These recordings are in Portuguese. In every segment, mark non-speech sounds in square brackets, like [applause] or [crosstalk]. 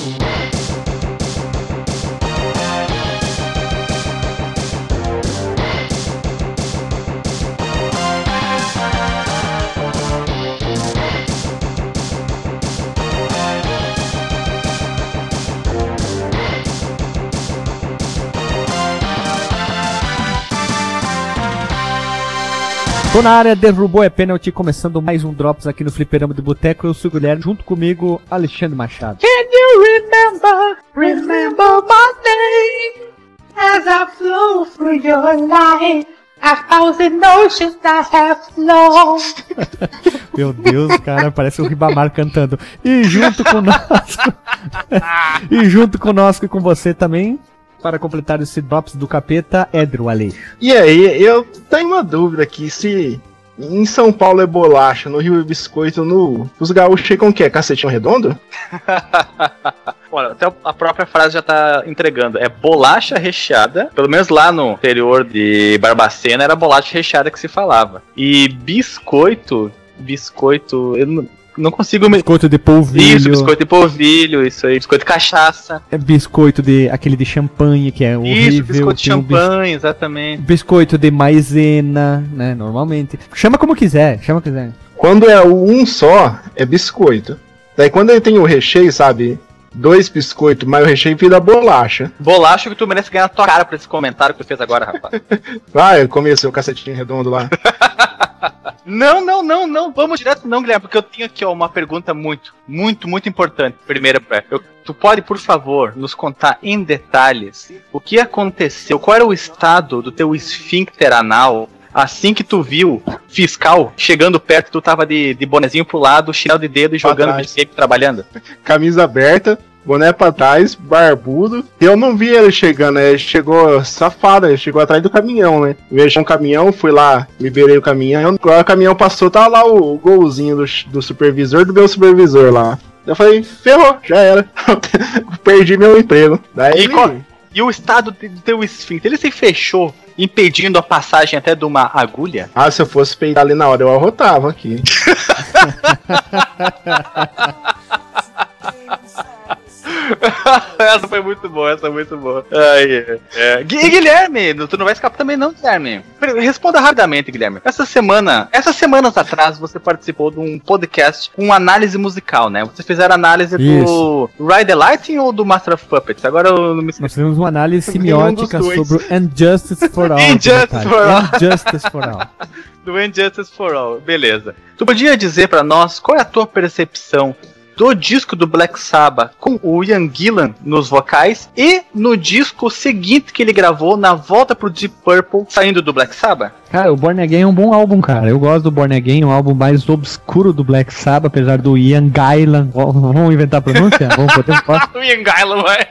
Ooh. Tô na área, derrubou é pênalti, começando mais um Drops aqui no Fliperama do Boteco. Eu sou o Guilherme, junto comigo, Alexandre Machado. Can you remember, remember my name as I flew through your life? A thousand oceans I have flown. [laughs] Meu Deus, cara, parece o Ribamar cantando. E junto conosco. [laughs] e junto conosco e com você também, para completar esse Drops do Capeta, Edro Aleixo. E aí, eu tenho uma dúvida aqui, se em São Paulo é bolacha, no Rio é biscoito, no... os gaúchos chegam o quê? Cacetinho redondo? [laughs] Olha, até a própria frase já tá entregando. É bolacha recheada. Pelo menos lá no interior de Barbacena era bolacha recheada que se falava. E biscoito. Biscoito. Eu não, não consigo me. Biscoito de polvilho. Isso, biscoito de polvilho, isso aí. Biscoito de cachaça. É biscoito de aquele de champanhe, que é horrível. Isso, biscoito de um bis- champanhe, exatamente. Biscoito de maisena, né? Normalmente. Chama como quiser, chama como quiser. Quando é o um só, é biscoito. Daí quando ele tem o recheio, sabe? Dois biscoitos, mas o recheio vira bolacha. Bolacha que tu merece ganhar na tua cara por esse comentário que tu fez agora, rapaz. [laughs] Ah, eu comi seu cacetinho redondo lá. [laughs] Não, não, não, não. Vamos direto não, Guilherme, porque eu tenho aqui ó, uma pergunta muito, muito, muito importante. Primeira, pra- eu, tu pode, por favor, nos contar em detalhes o que aconteceu, qual era o estado do teu esfíncter anal assim que tu viu fiscal chegando perto, tu tava de, de bonezinho pro lado, chinelo de dedo e jogando videogame trabalhando? [laughs] Camisa aberta, boné pra trás, barbudo. Eu não vi ele chegando, ele chegou safado, ele chegou atrás do caminhão, né? Vejo um caminhão, fui lá, liberei o caminhão. Quando o caminhão passou, tava lá o, o golzinho do, do supervisor, do meu supervisor lá. Eu falei, ferrou, já era. [laughs] Perdi meu emprego. Daí E ele- E o estado do teu esfíncter, ele se fechou, impedindo a passagem até de uma agulha? Ah, se eu fosse peidar ali na hora, eu arrotava aqui. [laughs] [laughs] essa foi muito boa, essa foi muito boa. Ai, é. Gui- Guilherme, tu não vai escapar também não, Guilherme. Responda rapidamente, Guilherme. Essa semana, essas semanas atrás, você participou de um podcast com análise musical, né? Vocês fizeram análise do Ride the Lightning ou do Master of Puppets? Agora eu não me Nós fizemos uma análise semiótica dois. sobre o Injustice for All. [laughs] Injustice for All. Injustice for All. [laughs] do Injustice for All. Beleza. Tu podia dizer pra nós qual é a tua percepção do disco do Black Sabbath com o Ian Gillan nos vocais e no disco seguinte que ele gravou na volta pro Deep Purple saindo do Black Sabbath? Cara, o Born Again é um bom álbum, cara. Eu gosto do Born Again, um álbum mais obscuro do Black Sabbath, apesar do Ian Gillan. Vamos inventar a pronúncia? [laughs] Vamos botar [laughs] o Ian Gillan, vai.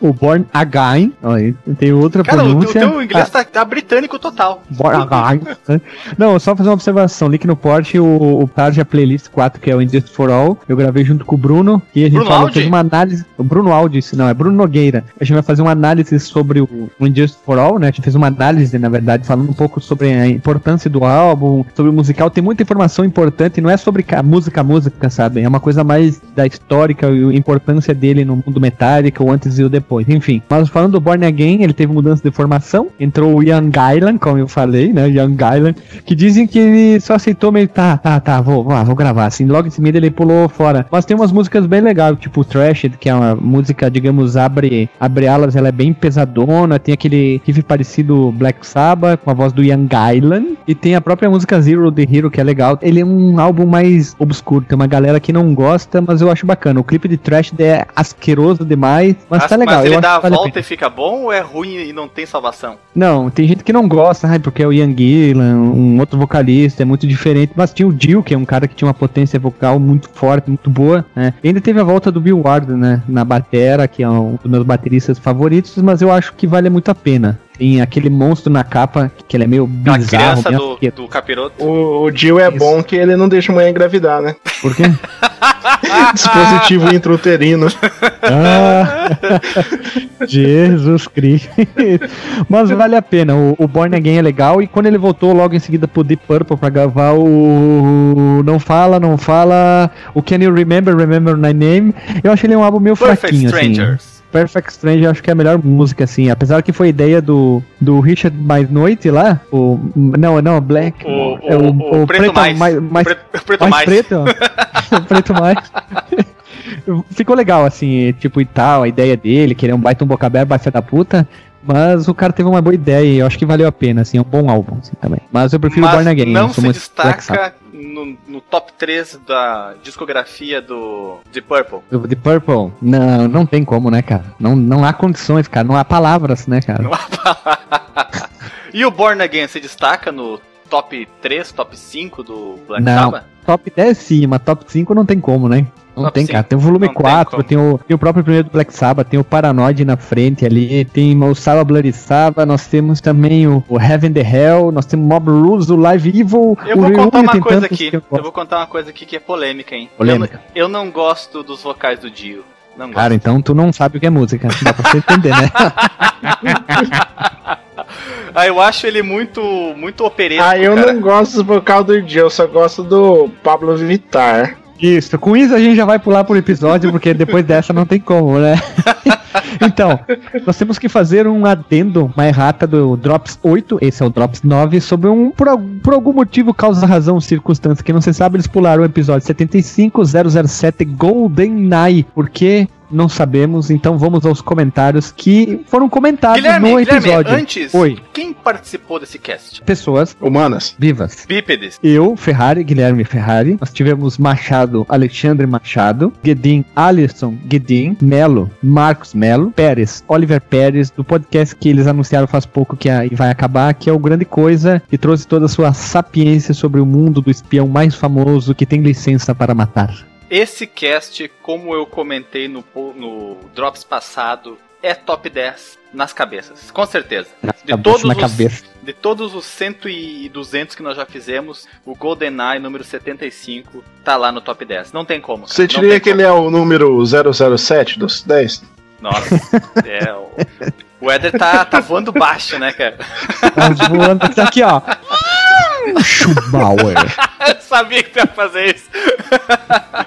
O Born Again. Aí tem outra Cara, o, o pronúncia. teu inglês tá, tá britânico total. Born Again. [laughs] Não, só fazer uma observação. Link no porte, o, o Tarja Playlist 4, que é o Injustice for All. Eu gravei junto com o Bruno. E a gente Bruno falou, Aldi? fez uma análise. O Bruno Aldi, não, é Bruno Nogueira. A gente vai fazer uma análise sobre o, o Injustice for All, né? A gente fez uma análise, na verdade, falando um pouco sobre a importância do álbum, sobre o musical. Tem muita informação importante, não é sobre ca- música, música, sabe? É uma coisa mais da histórica e a importância dele no mundo Metallica, o antes e o depois. Enfim, mas falando do Born Again, ele teve mudança de formação. Entrou o Ian Gillan, como eu falei, né? Ian Gillan, que dizem que ele só aceitou meio, tá, tá, tá, vou, vou, vou gravar. Assim, logo em seguida ele pulou fora. Mas tem umas músicas bem legais, tipo Trashed, que é uma música, digamos, abre, abre alas, ela é bem pesadona. Tem aquele riff parecido Black Sabbath, com a voz do Ian Gillan. E tem a própria música Zero the Hero, que é legal. Ele é um álbum mais obscuro. Tem uma galera que não gosta, mas eu acho bacana. O clipe de Trashed é asqueroso demais, mas tá legal. Mas ele dá a vale a volta pena. e fica bom ou é ruim e não tem salvação? Não, tem gente que não gosta, ai, porque é o Ian Gillan, um outro vocalista, é muito diferente. Mas tinha o Jill, que é um cara que tinha uma potência vocal muito forte, muito boa, né? E ainda teve a volta do Bill Ward, né? Na batera, que é um dos meus bateristas favoritos, mas eu acho que vale muito a pena. Tem aquele monstro na capa, que ele é meio A bizarro. criança meio do, asqueroso. do capiroto. O, o Jill é Isso. bom que ele não deixa a mulher engravidar, né? Por quê? [laughs] Dispositivo intrauterino. Ah, Jesus Cristo. Mas vale a pena. O, o Born Again é legal. E quando ele voltou logo em seguida pro Deep Purple pra gravar o. Não Fala, Não Fala. O Can You Remember, Remember My Name. Eu achei ele um álbum meio Perfect fraquinho, assim. Perfect Stranger eu acho que é a melhor música, assim. Apesar que foi ideia do, do Richard Mais Noite lá. O, não, não, Black. O, é o, o, preto mais. mais, mais preto, preto mais, mais. preto, [laughs] preto mais. [laughs] Ficou legal, assim, tipo, e tal, a ideia dele, que ele é um baita um boca aberta, baita da puta. Mas o cara teve uma boa ideia e eu acho que valeu a pena, assim, é um bom álbum, assim, também. Mas eu prefiro Mas Born Again. não se destaca no, no top 3 da discografia do The Purple. Do The Purple, não, não tem como, né, cara? Não, não há condições, cara, não há palavras, né, cara? [laughs] e o Born Again se destaca no top 3, top 5 do Black Não. Sabbath? Top 10 sim, mas top 5 não tem como, né? Não Top tem, 5 cara. Tem o volume não tem 4, como. tem, o, tem o próprio primeiro do Black Sabbath, tem o Paranoid na frente ali, tem o Saba Bloody Sabbath, nós temos também o, o Heaven the Hell, nós temos Mob Rules, o Live Evil, Eu o vou contar Reunion, uma tem coisa aqui. eu Eu vou contar uma coisa aqui que é polêmica, hein? Polêmica. Eu, não- eu não gosto dos vocais do Dio. Não gosto. Cara, então tu não sabe o que é música, dá pra você entender, né? [laughs] Ah, eu acho ele muito, muito operesco, Ah, eu cara. não gosto do vocal do Jill, eu só gosto do Pablo Vittar. Isso, com isso a gente já vai pular pro episódio, porque depois dessa não tem como, né? [laughs] então, nós temos que fazer um adendo, uma errata do Drops 8, esse é o Drops 9, sobre um, por, por algum motivo, causa, razão, circunstância que não se sabe, eles pularam o episódio 75007 GoldenEye, porque não sabemos, então vamos aos comentários que foram comentados Guilherme, no Guilherme, episódio. antes, Oi, quem participou desse cast? pessoas Humanas. vivas. Bípedes. Eu, Ferrari, Guilherme Ferrari. Nós tivemos Machado, Alexandre Machado. Guedin, Alisson Guedin. Melo, Marcos Melo. Pérez, Oliver Pérez. Do podcast que eles anunciaram faz pouco que vai acabar, que é o Grande Coisa, que trouxe toda a sua sapiência sobre o mundo do espião mais famoso que tem licença para matar. Esse cast, como eu comentei no, no Drops passado, é top 10 nas cabeças, com certeza. Na De cabeça, todos na os- cabeça. De todos os 100 e 200 que nós já fizemos, o GoldenEye número 75 tá lá no top 10. Não tem como. cara. Você diria que ele é o número 007 dos 10? como. Nossa, [laughs] é. O, o Éder tá, tá voando baixo, né, cara? Tá voando tá aqui, ó. [laughs] Schubauer. [laughs] Eu sabia que tu ia fazer isso. [laughs]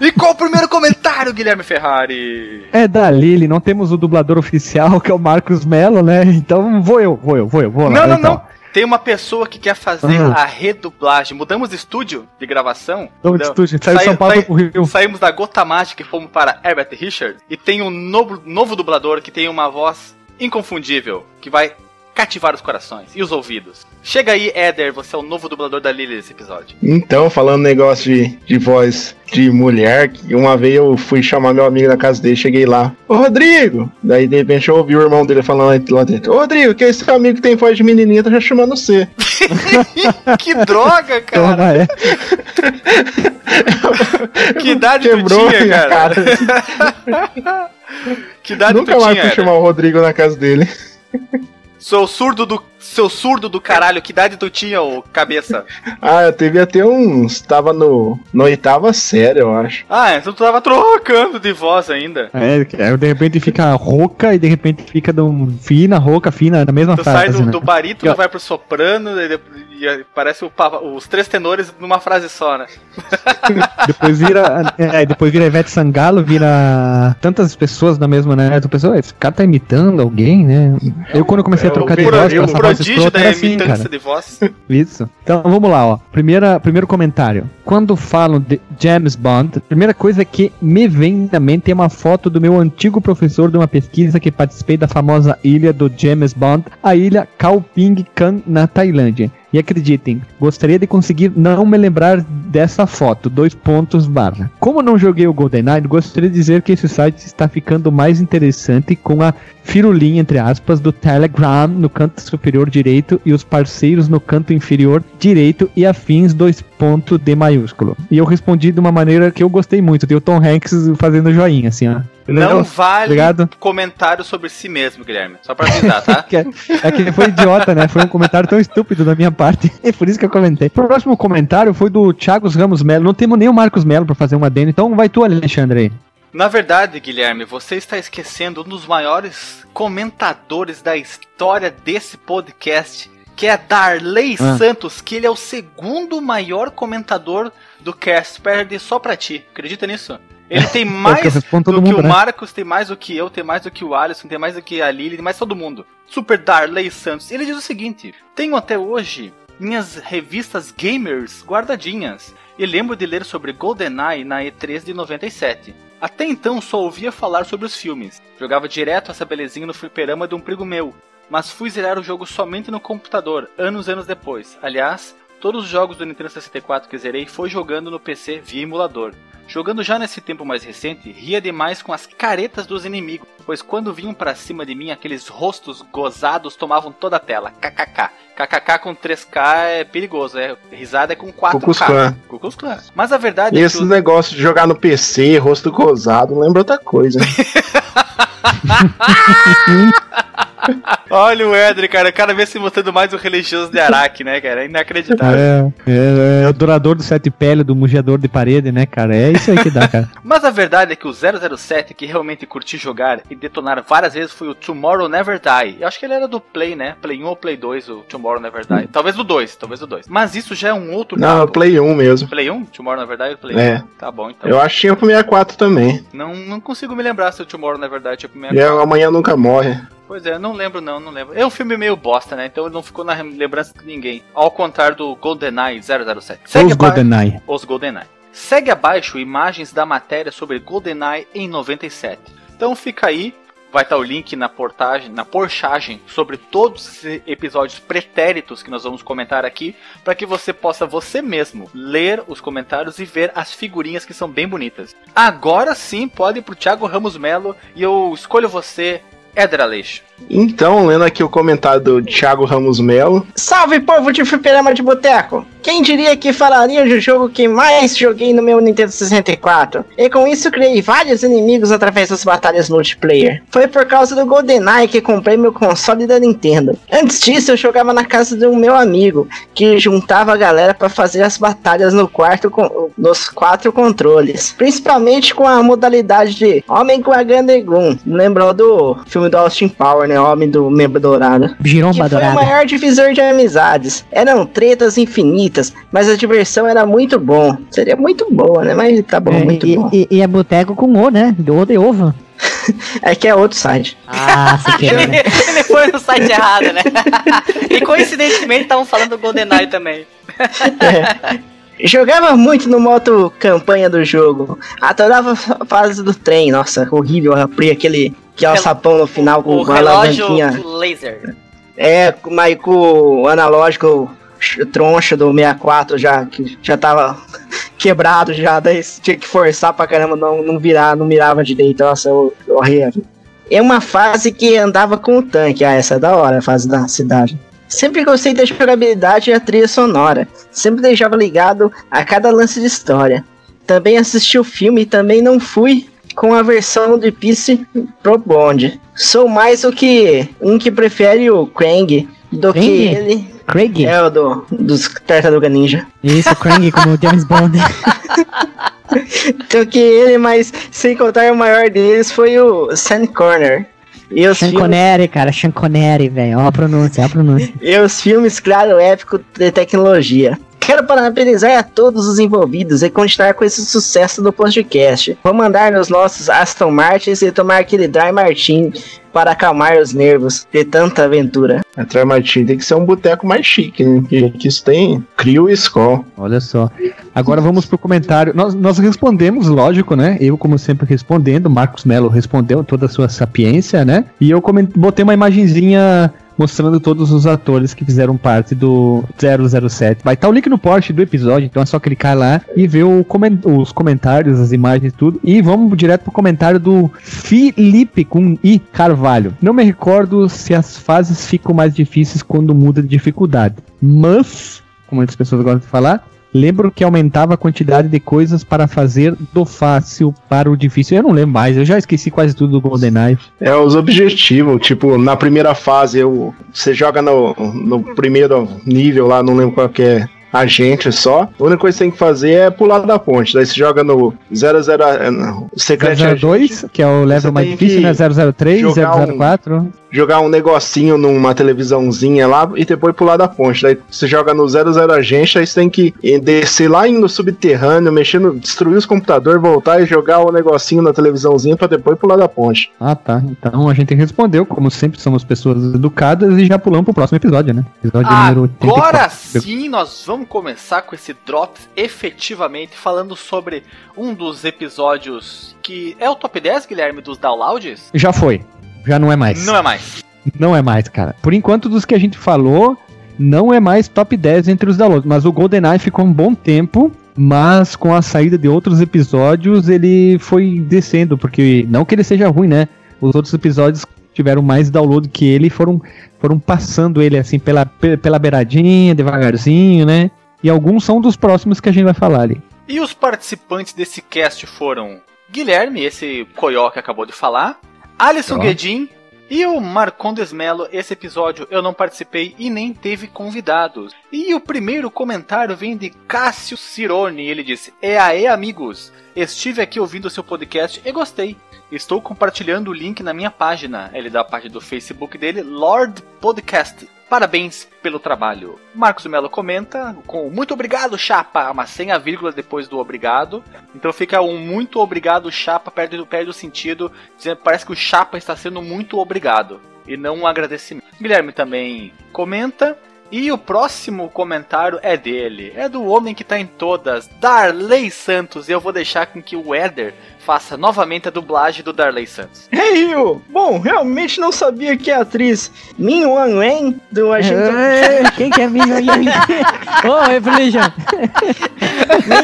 e qual o primeiro comentário, Guilherme Ferrari? É da Lili, não temos o dublador oficial, que é o Marcos Melo, né? Então vou eu, vou eu, vou eu, vou lá. Não, não, então. não. Tem uma pessoa que quer fazer Ah. a redublagem. Mudamos de estúdio de gravação. Vamos de Mudamos. estúdio, saiu São Paulo pro Rio. Saímos da Gota Mágica e fomos para Herbert Richard. E tem um novo, novo dublador que tem uma voz inconfundível, que vai cativar os corações e os ouvidos. Chega aí, Éder, você é o novo dublador da Lily nesse episódio. Então, falando negócio de, de voz de mulher, que uma vez eu fui chamar meu amigo na casa dele, cheguei lá, ô Rodrigo! Daí de repente eu ouvi o irmão dele falando lá dentro, ô Rodrigo, que esse seu amigo que tem voz de menininha tá já chamando você. [laughs] que droga, cara! Toma, é. [laughs] Que idade tu Quebrou tinha, minha cara? cara. [laughs] Que idade Nunca tu mais tinha, fui chamar o Rodrigo na casa dele. Seu surdo do. Seu surdo do caralho, que idade tu tinha, ô cabeça? [laughs] Ah, eu teve até uns. Tava no. Na oitava série, eu acho. Ah, então tu tava trocando de voz ainda. É, aí de repente fica rouca e de repente fica de um fina, rouca, fina, na mesma Tu frase. sai do, né? do barítono, Eu- vai pro soprano, e, e parece o os três tenores numa frase só, né? [laughs] Depois vira. É, depois vira Ivete Sangalo, vira tantas pessoas na mesma, né? Tu pensou, "Ué, esse cara tá imitando alguém, né? Eu quando eu comecei é a trocar o de voz essa escrota da era assim, cara. de voz. [laughs] Isso. Então vamos lá, ó. Primeira, primeiro comentário. Quando falam de James Bond, a primeira coisa que me vem na mente é uma foto do meu antigo professor de uma pesquisa que participei da famosa ilha do James Bond, a ilha Kauping Kan, na Tailândia. E acreditem, gostaria de conseguir não me lembrar dessa foto. Dois pontos barra. Como não joguei o GoldenEye, gostaria de dizer que esse site está ficando mais interessante com a firulinha, entre aspas, do Telegram no canto superior direito e os parceiros no canto inferior direito e afins dois pontos D maiúsculo. E eu respondi de uma maneira que eu gostei muito, o Tom Hanks fazendo joinha, assim, ó. Não vale Obrigado. comentário sobre si mesmo, Guilherme. Só pra avisar, tá? [laughs] É, é que foi idiota, né? Foi um comentário tão estúpido da minha parte. [laughs] É por isso que eu comentei. O próximo comentário foi do Thiago Ramos Melo. Não temos nem o Marcos Melo pra fazer uma adendo, então vai tu, Alexandre aí. Na verdade, Guilherme, você está esquecendo um dos maiores comentadores da história desse podcast, que é Darley Ah. Santos, que ele é o segundo maior comentador do cast, perde só pra ti. Acredita nisso? Ele tem [laughs] É que mais respondo todo do que mundo, o né? Marcos, tem mais do que eu, tem mais do que o Alisson, tem mais do que a Lili, tem mais todo mundo. Super Darley Santos. Ele diz o seguinte: Tenho até hoje minhas revistas gamers guardadinhas e lembro de ler sobre GoldenEye na E3 de 97. Até então só ouvia falar sobre os filmes. Jogava direto essa belezinha no fliperama de um primo meu, mas fui zerar o jogo somente no computador, anos e anos depois. Aliás, todos os jogos do Nintendo 64 que zerei foi jogando no PC via emulador. Jogando já nesse tempo mais recente, ria demais com as caretas dos inimigos, pois quando vinham pra cima de mim, aqueles rostos gozados tomavam toda a tela. KKK. KKK com 3K é perigoso, é risada é com 4K. Cucus Klux Klan. Mas a verdade E é esse que o- negócio de jogar no PC, rosto gozado, lembra outra coisa. [laughs] [laughs] Olha o Edri, cara, cada vez se mostrando mais o religioso de Araque, né, cara? É inacreditável. É, é, é o dourador do sete pele, do mugiador de parede, né, cara? É isso aí que dá, cara. [laughs] Mas a verdade é que o 007 que realmente curti jogar e detonar várias vezes foi o Tomorrow Never Die. Eu acho que ele era do Play, né? Play 1 ou Play 2, o Tomorrow Never Die. Talvez do 2, talvez do 2. Mas isso já é um outro Não, é papo. Play 1 mesmo. Play 1? Tomorrow Never Die? Play É. 1? Tá bom, então. Eu acho que tinha pro 64 também. Não, não consigo me lembrar se o Tomorrow Never Die tinha pro E 64. é Amanhã Nunca Morre. Pois é, não lembro não, não lembro. É um filme meio bosta, né? Então ele não ficou na lembrança de ninguém. Ao contrário do GoldenEye 007. Segue Os GoldenEye. Os GoldenEye. Segue abaixo imagens da matéria sobre GoldenEye em 97. Então fica aí, vai estar o link na portagem, na porchagem sobre todos os episódios pretéritos que nós vamos comentar aqui, para que você possa você mesmo ler os comentários e ver as figurinhas que são bem bonitas. Agora sim, pode ir pro Thiago Ramos Melo e eu escolho você, Éder Aleixo. Então, lendo aqui o comentário do Thiago Ramos Melo. Salve povo de fliperama de boteco! Quem diria que falaria do jogo que mais joguei no meu Nintendo 64? E com isso criei vários inimigos através das batalhas multiplayer. Foi por causa do GoldenEye que comprei meu console da Nintendo. Antes disso eu jogava na casa de um meu amigo, que juntava a galera para fazer as batalhas no quarto com, nos quatro controles. Principalmente com a modalidade de Homem com a Gun. Lembrou do filme do Austin Power, né? Homem do Membro Dourado que Giromba foi o dourada. maior divisor de amizades. Eram tretas infinitas, mas a diversão era muito bom. Seria muito boa, né? Mas tá bom, É, muito e, bom. e- e é boteco com O, né? Do O de ovo. [laughs] É que é outro site. Ah, se [laughs] querer, né? Ele foi no site errado, né? [laughs] e coincidentemente estavam falando do GoldenEye também. Jogava muito no modo campanha do jogo. Adorava a fase do trem. Nossa, horrível abrir aquele, aquele Rel- sapão no final com O uma alavanquinha. laser. É, mas com o analógico ch- troncho do 64 já, que já tava [laughs] quebrado já, daí tinha que forçar pra caramba, não, não virar, não mirava direito, nossa, hor- horrível. É uma fase que andava com o tanque, ah, essa é da hora, a fase da cidade. Sempre gostei da jogabilidade e a trilha sonora, sempre deixava ligado a cada lance de história. Também assisti o filme e também não fui com a versão de Peace Pro Bond. Sou mais o que um que prefere o Krang do que Krang? ele Craig? é o do, dos Tartaruga Ninja. Isso, Krang como James Bond. [laughs] Do que ele, mas sem contar o maior deles foi o Sand Corner. E os, Sean filmes, cara. Sean Connery, velho. Ó a pronúncia, ó a pronúncia. e os filmes, claro, épico de tecnologia. Quero parabenizar a todos os envolvidos e continuar com esse sucesso do podcast. Vou mandar nos nossos Aston Martins e tomar aquele Dry Martin para acalmar os nervos de tanta aventura. A Troy Martin tem que ser um boteco mais chique, né? Que, que isso tem Crio e Skol. Olha só. Agora vamos pro comentário. Nós, nós respondemos, lógico, né? Eu, como sempre, respondendo. Marcos Melo respondeu toda a sua sapiência, né? E eu botei uma imagenzinha mostrando todos os atores que fizeram parte do 007. Vai estar o link no post do episódio, então é só clicar lá e ver o comen- os comentários, as imagens e tudo. E vamos direto pro comentário do Felipe com I Carvalho. Não me recordo se as fases ficam mais difíceis quando muda de dificuldade, mas, como as pessoas gostam de falar, Lembro que aumentava a quantidade de coisas para fazer do fácil para o difícil. Eu não lembro mais, eu já esqueci quase tudo do GoldenEye. É os objetivos, tipo, na primeira fase eu, você joga no, no primeiro nível lá, não lembro qual que é agente só. A única coisa que você tem que fazer é pular da ponte. Daí você joga no 00 é, não, Secret Agent, 002, que é o level mais difícil, né? 003, jogar um- 004. jogar um negocinho numa televisãozinha lá e depois pular da ponte. Daí você joga no 00 agente, aí você tem que descer lá no subterrâneo, mexer no, destruir os computadores, voltar e jogar o negocinho na televisãozinha pra depois pular da ponte. Ah, tá. Então a gente respondeu, como sempre somos pessoas educadas, e já pulamos pro próximo episódio, né? Episódio número 84. Agora sim, nós vamos começar com esse Drops efetivamente falando sobre um dos episódios que é o top 10, Guilherme, dos downloads? Já foi. Já não é mais. Não é mais. Não é mais, cara. Por enquanto, dos que a gente falou, não é mais top 10 entre os downloads. Mas o GoldenEye ficou um bom tempo. Mas com a saída de outros episódios, ele foi descendo. Porque não que ele seja ruim, né? Os outros episódios tiveram mais download que ele e foram, foram passando ele assim pela, pe- pela beiradinha, devagarzinho, né? E alguns são dos próximos que a gente vai falar ali. E os participantes desse cast foram Guilherme, esse coió que acabou de falar, Alisson. Guedin e o Marcondes Melo. Esse episódio eu não participei e nem teve convidados. E o primeiro comentário vem de Cássio Cirone. Ele disse: É aí, amigos. Estive aqui ouvindo o seu podcast e gostei. Estou compartilhando o link na minha página. Ele dá a página do Facebook dele, Lord Podcast. Parabéns pelo trabalho. Marcos Melo comenta com muito obrigado, chapa, mas sem a vírgula depois do obrigado. Então fica um muito obrigado, chapa, perde, o sentido. dizendo- Parece que o chapa está sendo muito obrigado e não um agradecimento. Guilherme também comenta. E o próximo comentário é dele. É do homem que tá em todas, Darley Santos. E eu vou deixar com que o Éder faça novamente a dublagem do Darley Santos. [laughs] Hey, Yu! Bom, realmente não sabia que a atriz Min Wan Wen do Agente É, Quem que é Minion Yang? [laughs] Ô, Evolution!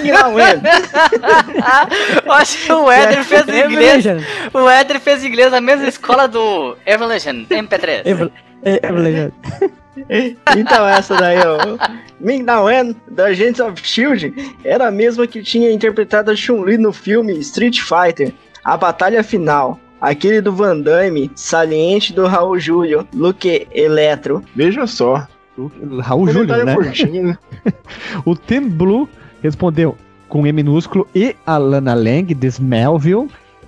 Min Wan Wen. Eu acho que o Éder fez inglês. O Éder fez inglês na mesma escola do Evolution MP3. Evol- é, Evolution! [laughs] Então essa daí, ó. Min Na Wen, da Agents of S.H.I.E.L.D., era a mesma que tinha interpretado a Chun-Li no filme Street Fighter, A Batalha Final. Aquele do Van Damme, saliente do Raul Júlio, Luke Eletro. Veja só. O Raul Júlio, né? curtinho, né? [laughs] O Tim Blue respondeu com E minúsculo e a Lana Lang de Smellville,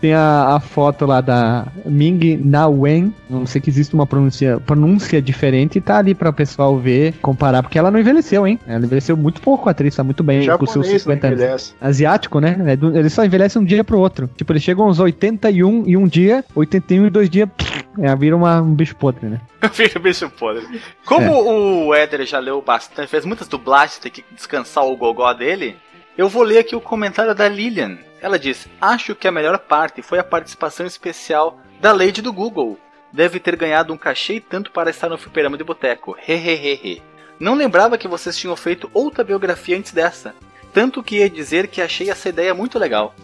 Tem a, a foto lá da Ming Na Wen. Não sei que existe uma pronúncia, pronúncia diferente e tá ali pra o pessoal ver, comparar, porque ela não envelheceu, hein? Ela envelheceu muito pouco, a atriz, tá muito bem com seus japonês, né, 50 anos. asiático, né? É Ele só envelhece um dia pro outro. Tipo, ele chega uns 81 e um dia, 81 e dois dias, é, vira uma, um bicho podre, né? [laughs] Vira bicho podre. Como o Éder já leu bastante, fez muitas dublagens, tem que descansar o gogó dele, eu vou ler aqui o comentário da Lilian. Ela diz: Acho que a melhor parte foi a participação especial da Lady do Google. Deve ter ganhado um cachê tanto para estar no fliperama de boteco. Hehehehe. Não lembrava que vocês tinham feito outra biografia antes dessa. Tanto que ia dizer que achei essa ideia muito legal.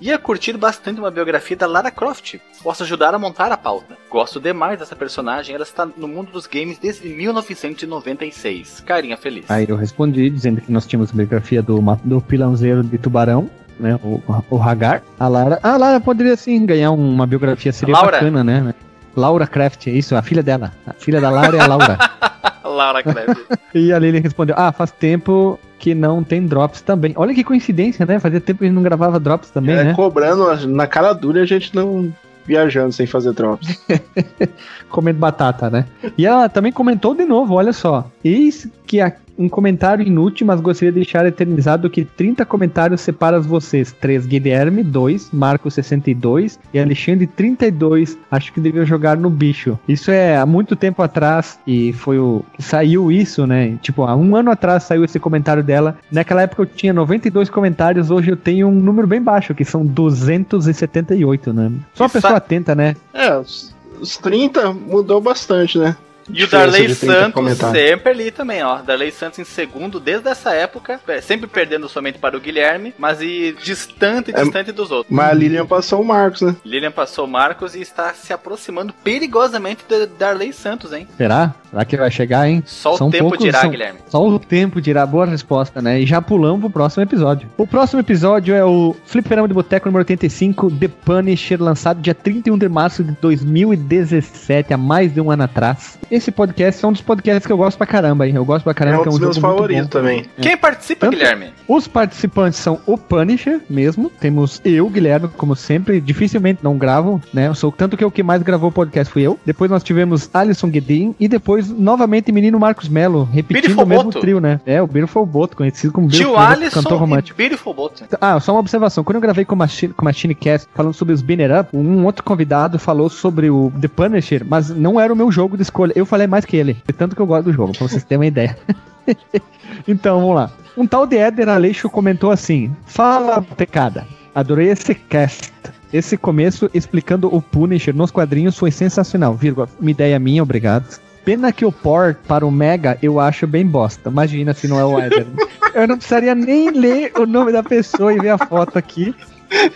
Ia curtir bastante uma biografia da Lara Croft. Posso ajudar a montar a pauta. Gosto demais dessa personagem, ela está no mundo dos games desde 1996. Carinha feliz. Aí eu respondi dizendo que nós tínhamos biografia do, do pilãozeiro de tubarão, né? O, o Hagar. A Lara. A Lara poderia sim ganhar uma biografia, seria Laura. bacana, né? Laura Craft, é isso, a filha dela. A filha da Laura é a Laura. [laughs] Lara Croft. [laughs] e a Lily respondeu: Ah, faz tempo que não tem drops também. Olha que coincidência, né? Fazia tempo que a gente não gravava drops também, É, né? cobrando na cara dura a gente não viajando sem fazer drops. [laughs] comendo batata, né? E ela também comentou de novo, olha só. Eis que a- um comentário inútil, mas gostaria de deixar eternizado que 30 comentários separa vocês. 3 Guilherme, 2, Marco 62 e Alexandre 32. Acho que devia jogar no bicho. Isso é há muito tempo atrás e foi o que saiu isso, né? Tipo, há um ano atrás saiu esse comentário dela. Naquela época eu tinha 92 comentários, hoje eu tenho um número bem baixo, que são 278, né? Só uma pessoa atenta, né? É, os 30 mudou bastante, né? E o Darley de 30 Santos sempre ali também, ó. Darley Santos em segundo desde essa época, é, sempre perdendo somente para o Guilherme, mas e distante, É- distante dos outros. Mas a Lilian passou o Marcos, né? Lilian passou o Marcos e está se aproximando perigosamente do Darley Santos, hein? Será? Será que vai chegar, hein? Só São o tempo poucos- dirá, são- Guilherme. Só o tempo dirá boa resposta, né? E já pulamos pro próximo episódio. O próximo episódio é o Fliperama de Boteco número 85, The Punisher, lançado dia 31 de março de 2017, há mais de um ano atrás. Esse podcast é um dos podcasts que eu gosto pra caramba, hein? Eu gosto pra É caramba, um que é um dos meus jogo muito favoritos também. Quem participa, Tanto- Guilherme? Os participantes são o Punisher mesmo. Temos eu, Guilherme, como sempre. Dificilmente não gravo, né? Eu sou tanto que o que mais gravou o podcast fui eu. Depois nós tivemos Alisson Guedin e depois novamente menino Marcos Melo, repetindo Beautiful o mesmo Boto. trio, né? É, o Beautiful Boto, conhecido como Tio Beautiful Boto, Alisson cantor romântico. e Beautiful Boat. Ah, só uma observação. Quando eu gravei com o Machine, com Machine Cast falando sobre os Binner Up, um outro convidado falou sobre o The Punisher, mas não era o meu jogo de escolha. Eu falei mais que ele. Tanto que eu gosto do jogo, pra vocês terem uma ideia. [laughs] então, vamos lá. Um tal de Éder Aleixo comentou assim: Fala, pecada. Adorei esse cast. Esse começo explicando o Punisher nos quadrinhos foi sensacional. Vírgula, uma ideia minha, obrigado. Pena que o port para o Mega eu acho bem bosta. Imagina se não é o Éder. [laughs] Eu não precisaria nem ler o nome da pessoa e ver a foto aqui.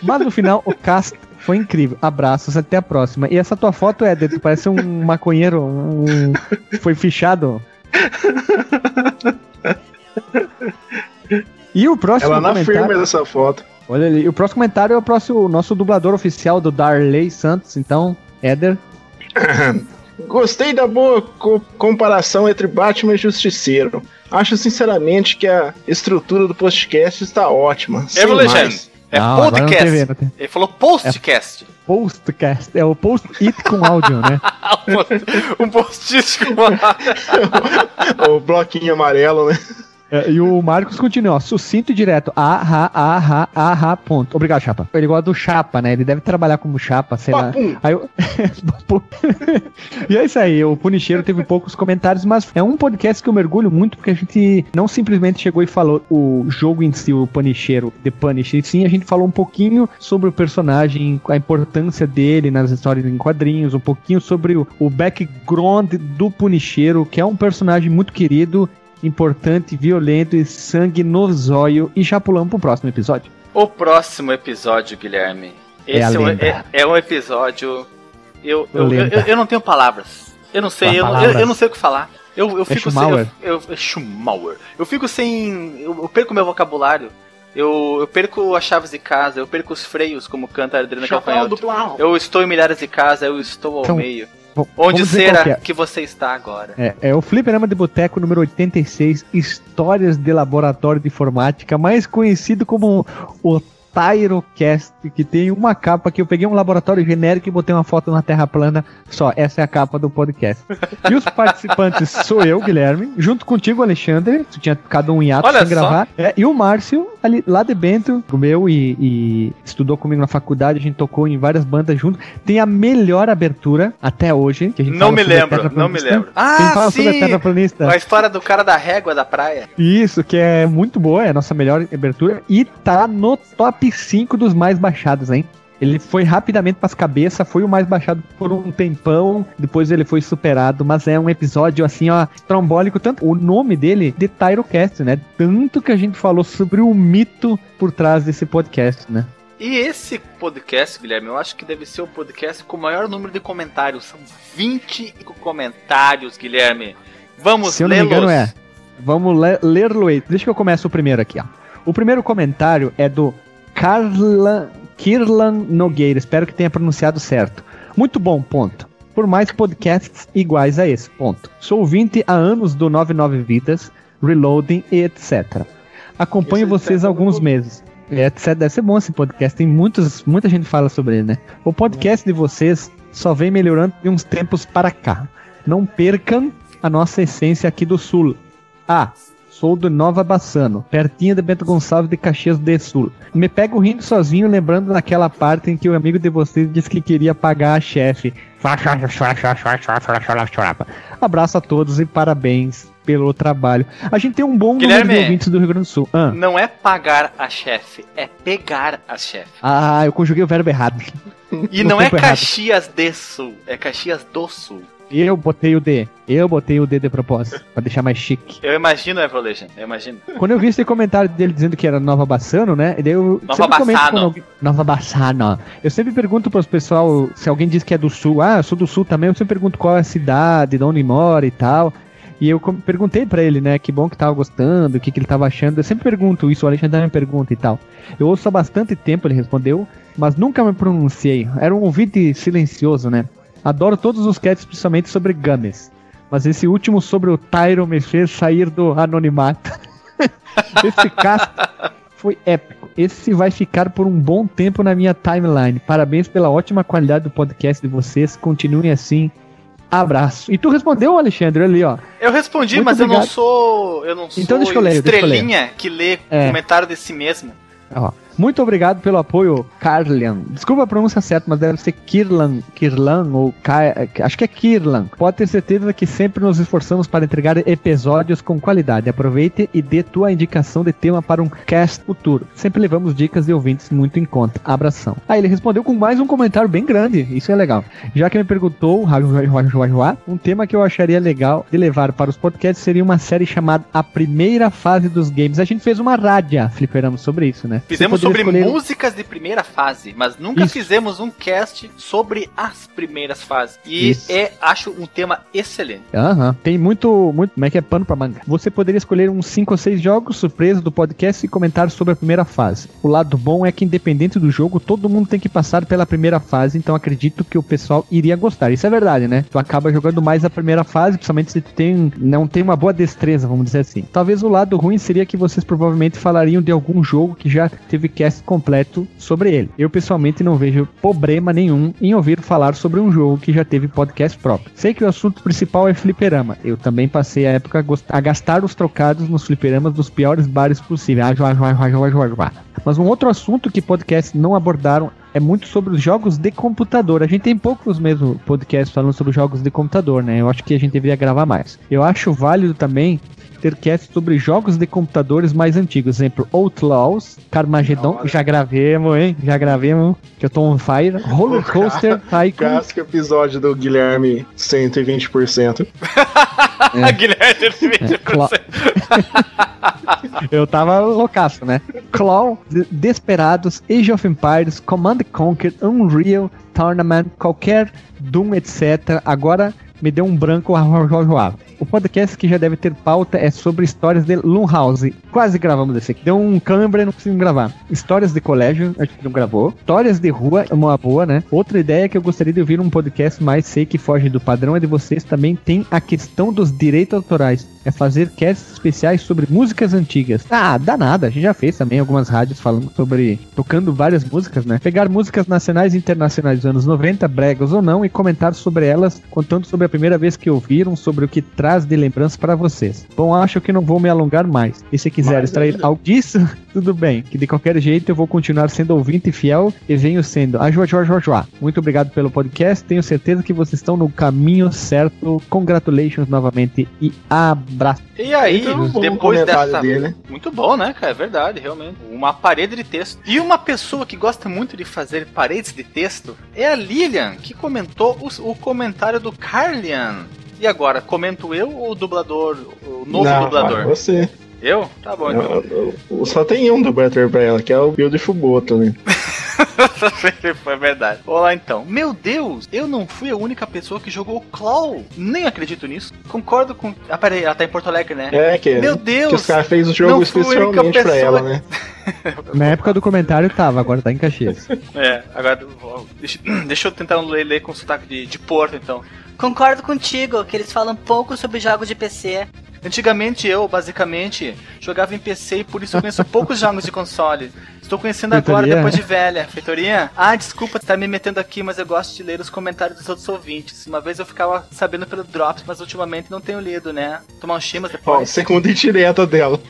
Mas no final, o cast foi incrível. Abraços, até a próxima. E essa tua foto, Éder, tu parece um [laughs] maconheiro. Um... Foi fichado. E o próximo Ela na comentário... firme dessa foto. Olha ali, o próximo comentário é o próximo, o nosso dublador oficial do Darley Santos. Então, Éder, [coughs] Gostei da boa co- comparação entre Batman e Justiceiro. Acho sinceramente que a estrutura do podcast está ótima. sem Evo mais. É Não, agora não podcast. vendo, tem- Ele falou postcast. postcast, é o post-it com áudio, né? [laughs] um postístico. [laughs] o bloquinho amarelo, né? É, e o Marcos continua, ó, sucinto e direto. Ah, ah, ah, ah, ah, ponto. Obrigado, Chapa. Ele gosta do Chapa, né? Ele deve trabalhar como Chapa, sei lá. Papum. Aí eu... [laughs] E é isso aí, o Punicheiro teve poucos comentários, mas é um podcast que eu mergulho muito, porque a gente não simplesmente chegou e falou o jogo em si, o Punicheiro, The Punisher, sim, a gente falou um pouquinho sobre o personagem, a importância dele nas histórias em quadrinhos, um pouquinho sobre o, o background do Punicheiro, que é um personagem muito querido, importante, violento e sangue no zóio, e já pulamos pro próximo episódio. O próximo episódio, Guilherme. É Esse é, um, lenda. é- é um episódio. Eu, eu, eu, eu- eu não tenho palavras. Eu não sei, eu, eu, não sei o que falar. Eu, eu fico sem. Schumauer. Eu, eu, é Schumauer. Eu fico sem. Eu, eu perco meu vocabulário. Eu, eu perco as chaves de casa, eu perco os freios, como canta a Adriana Calcanhoto. Eu estou em milhares de casas, eu estou ao Então, meio. Onde será é. que você está agora? É, é o Fliperama de Boteco número 86, Histórias de Laboratório de Informática, mais conhecido como o Tyrocast, que tem uma capa que eu peguei um laboratório genérico e botei uma foto na Terra plana. Só, essa é a capa do podcast. [laughs] E os participantes sou eu, Guilherme, junto contigo, Alexandre, tu tinha ficado um hiato Olha sem só. gravar. É, e o Márcio, ali, lá de Bento, o meu, e, e estudou comigo na faculdade, a gente tocou em várias bandas junto. Tem a melhor abertura até hoje. Que a gente Não me a lembro, não me lembro. Quem Ah, fala sobre a sim! Terraplanista? A história do cara da régua da praia. Isso, que é muito boa, é a nossa melhor abertura. E tá no top 5 dos mais baixados, hein? Ele foi rapidamente pras cabeças, foi o mais baixado por um tempão, depois ele foi superado, mas é um episódio assim, ó, trombólico, tanto o nome dele de Tyrocast, né? Tanto que a gente falou sobre o mito por trás desse podcast, né? E esse podcast, Guilherme, eu acho que deve ser o podcast com o maior número de comentários. São 25 comentários, Guilherme. Vamos Se eu não me lê-los. engano é. Vamos le ler-lo aí. Deixa que eu comece o primeiro aqui, ó. O primeiro comentário é do Carla, Kirlan Nogueira. Espero que tenha pronunciado certo. Muito bom, ponto. Por mais podcasts iguais a esse, ponto. Sou ouvinte há anos do 99 Vidas, Reloading e etc. Acompanho Esse vocês há é alguns meses. É, etc. Deve ser bom esse podcast. Tem muitos, muita gente fala sobre ele, né? O podcast de vocês só vem melhorando de uns tempos para cá. Não percam a nossa essência aqui do Sul. A. Sou do Nova Bassano, pertinho de Bento Gonçalves de Caxias do Sul. Me pego rindo sozinho, lembrando daquela parte em que o amigo de vocês disse que queria pagar a chefe. Abraço a todos e parabéns pelo trabalho. A gente tem um bom número Guilherme. de ouvintes do Rio Grande do Sul. Ah, Não é pagar a chefe, é pegar a chefe. ah eu conjuguei o verbo errado. E não é errado. Caxias de Sul, é Caxias do Sul. Eu botei o D. Eu botei o D de propósito, pra deixar mais chique. Eu imagino, Evolution, eu imagino. Quando eu vi esse comentário dele dizendo que era Nova Bassano, né? eu Nova Bassano. alguém- Nova Bassano. Eu sempre pergunto pros pessoal, se alguém diz que é do sul, ah, eu sou do sul também, eu sempre pergunto qual é a cidade, de onde mora e tal. E eu perguntei pra ele, né, que bom que tava gostando, o que, que ele tava achando. Eu sempre pergunto isso, o Alexandre me pergunta e tal. Eu ouço há bastante tempo, ele respondeu, mas nunca me pronunciei. Era um ouvinte silencioso, né? Adoro todos os cats, principalmente sobre Games. Mas esse último sobre o Tyro me fez sair do anonimato. [laughs] esse caso foi épico. Esse vai ficar por um bom tempo na minha timeline. Parabéns pela ótima qualidade do podcast de vocês. Continuem assim. Abraço. E tu respondeu, Alexandre, ali, ó. Eu respondi, Muito mas eu não obrigado. sou. Eu não sou Então deixa eu ler, deixa eu ler. estrelinha que lê É. comentário de si mesmo. Ó, Muito obrigado pelo apoio, Carlian. Desculpa a pronúncia certa, mas deve ser Kirlan, Kirlan ou acho que é Kirlan. Pode ter certeza que sempre nos esforçamos para entregar episódios com qualidade. Aproveite e dê tua indicação de tema para um cast futuro. Sempre levamos dicas de ouvintes muito em conta. Abração. Aí ele respondeu com mais um comentário bem grande. Isso é legal. Já que me perguntou, um tema que eu acharia legal de levar para os podcasts seria uma série chamada A Primeira Fase dos Games. A gente fez uma rádia, fliperamos sobre isso, né? Fizemos sobre poderia escolher- músicas de primeira fase, mas nunca Isso. fizemos um cast sobre as primeiras fases. E Isso. é, acho, um tema excelente. Aham. Tem muito, muito. Como é que é pano pra manga? Você poderia escolher uns 5 ou 6 jogos surpresa do podcast e comentar sobre a primeira fase. O lado bom é que, independente do jogo, todo mundo tem que passar pela primeira fase, então acredito que o pessoal iria gostar. Isso é verdade, né? Tu acaba jogando mais a primeira fase, principalmente se tu tem, não tem uma boa destreza, vamos dizer assim. Talvez o lado ruim seria que vocês provavelmente falariam de algum jogo que já teve cast completo sobre ele. Eu pessoalmente não vejo problema nenhum em ouvir falar sobre um jogo que já teve podcast próprio. Sei que o assunto principal é fliperama. Eu também passei a época a gastar os trocados nos fliperamas dos piores bares possíveis. Ah. Mas um outro assunto que podcasts não abordaram é muito sobre os jogos de computador. A gente tem poucos mesmo podcasts falando sobre jogos de computador, né? Eu acho que a gente deveria gravar mais. Eu acho válido também ter cast sobre jogos de computadores mais antigos. Exemplo, Outlaws, Carmageddon, já gravemos, hein? Já gravemos, que eu tô on fire. Roller [laughs] Coaster, Tycoon. Clássico episódio do Guilherme 120%. [laughs] É. Guilherme, É, Cla- [laughs] Eu tava loucaço, né? Claw, De- Desperados, Age of Empires, Command Conquer, Unreal, Tournament, qualquer Doom, etc. Agora me deu um branco arrojoado. O podcast que já deve ter pauta é sobre histórias de Blumhouse. Quase gravamos esse aqui. Deu um câmera e não conseguimos gravar. Histórias de colégio, a gente não gravou. Histórias de rua, é uma boa, né? Outra ideia que eu gostaria de ouvir um podcast mais sei que foge do padrão é de vocês também tem a questão dos direitos autorais. É fazer casts especiais sobre músicas antigas. Ah, dá nada. A gente já fez também algumas rádios falando sobre. tocando várias músicas, né? Pegar músicas nacionais e internacionais dos anos 90, bregas ou não, e comentar sobre elas, contando sobre a primeira vez que ouviram, sobre o que traz de lembrança para vocês. Bom, acho que não vou me alongar mais. E se quiser Mais extrair ainda. algo disso, [laughs] tudo bem. Que de qualquer jeito eu vou continuar sendo ouvinte fiel e venho sendo. A Joa, Joa, Joa, Joa. Muito obrigado pelo podcast. Tenho certeza que vocês estão no caminho certo. Congratulations novamente e abraço. E aí, Então, depois dessa. dele. Muito bom, né, cara? É verdade, realmente. Uma parede de texto. E uma pessoa que gosta muito de fazer paredes de texto é a Lilian, que comentou o, o comentário do Carlian. E agora, comento eu ou o dublador, o novo Não, dublador? Você. Eu? Tá bom, então. Eu- eu- Só tem um dublador pra ela, que é o Beautiful Boto, né? [laughs] Foi verdade. Olá então. Meu Deus, eu não fui a única pessoa que jogou Claw. Nem acredito nisso. Concordo com. Ah, peraí, ela tá em Porto Alegre, né? É, que, Meu que Deus! os caras fez o jogo especialmente pra ela, né? [laughs] [laughs] Na época do comentário tava, agora tá em Caxias. É, agora vou- deixa, deixa eu tentar ler, ler com sotaque de, de Porto então. Concordo contigo que eles falam pouco sobre jogos de PC. Antigamente eu, basicamente, jogava em PC e por isso eu conheço poucos jogos de console. Estou conhecendo agora, Feitoria? depois de velha. Feitoria? Ah, desculpa estar me metendo aqui, mas eu gosto de ler os comentários dos outros ouvintes. Uma vez eu ficava sabendo pelo Drops, mas ultimamente não tenho lido, né? Tomar um chimas Ó, depois. segunda indireta dela. [laughs]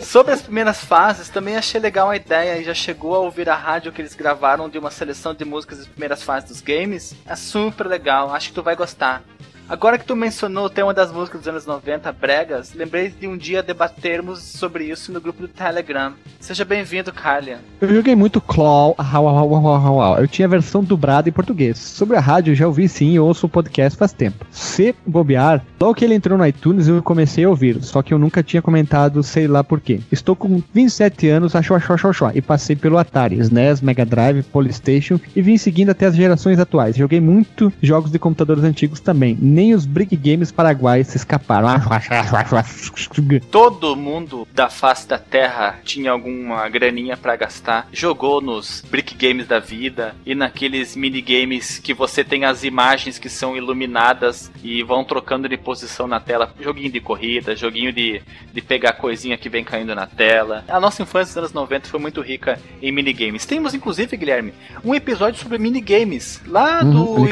Sobre as primeiras fases, também achei legal a ideia e já chegou a ouvir a rádio que eles gravaram de uma seleção de músicas das primeiras fases dos games. É super legal, acho que tu vai gostar. Agora que tu mencionou o tema das músicas dos anos 90, bregas, lembrei de um dia debatermos sobre isso no grupo do Telegram. Seja bem-vindo, Carlia. Eu joguei muito Claw, au, au, au. eu tinha a versão dublada em português. Sobre a rádio, já ouvi sim e ouço o podcast faz tempo. Se bobear, logo que ele entrou no iTunes, eu comecei a ouvir, só que eu nunca tinha comentado, sei lá porquê. Estou com 27 anos, achou, achou, achou, achou, e passei pelo Atari, SNES, Mega Drive, Polystation, e vim seguindo até as gerações atuais. Joguei muito jogos de computadores antigos também, nem os Brick Games paraguaios se escaparam. [laughs] Todo mundo da face da Terra tinha alguma graninha pra gastar. Jogou nos brick games da vida e naqueles minigames que você tem as imagens que são iluminadas e vão trocando de posição na tela. Joguinho de corrida, joguinho de, de pegar coisinha que vem caindo na tela. A nossa infância dos anos 90 foi muito rica em minigames. Temos inclusive, Guilherme, um episódio sobre minigames lá Uhum, do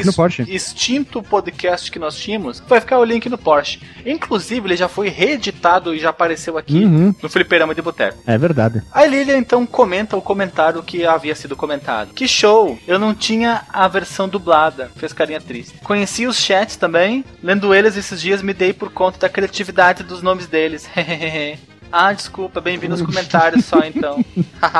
extinto podcast que nós tínhamos. Vai ficar o link no Porsche. Inclusive, ele já foi reeditado e já apareceu aqui Uhum. no Fliperama de Boteco. É verdade. A Lilia então comenta o comentário que havia sido comentado. Que show! Eu não tinha a versão dublada. Fez carinha triste. Conheci os chats também. Lendo eles esses dias me dei por conta da criatividade dos nomes deles. [laughs] ah, desculpa. Bem-vindo aos comentários só então.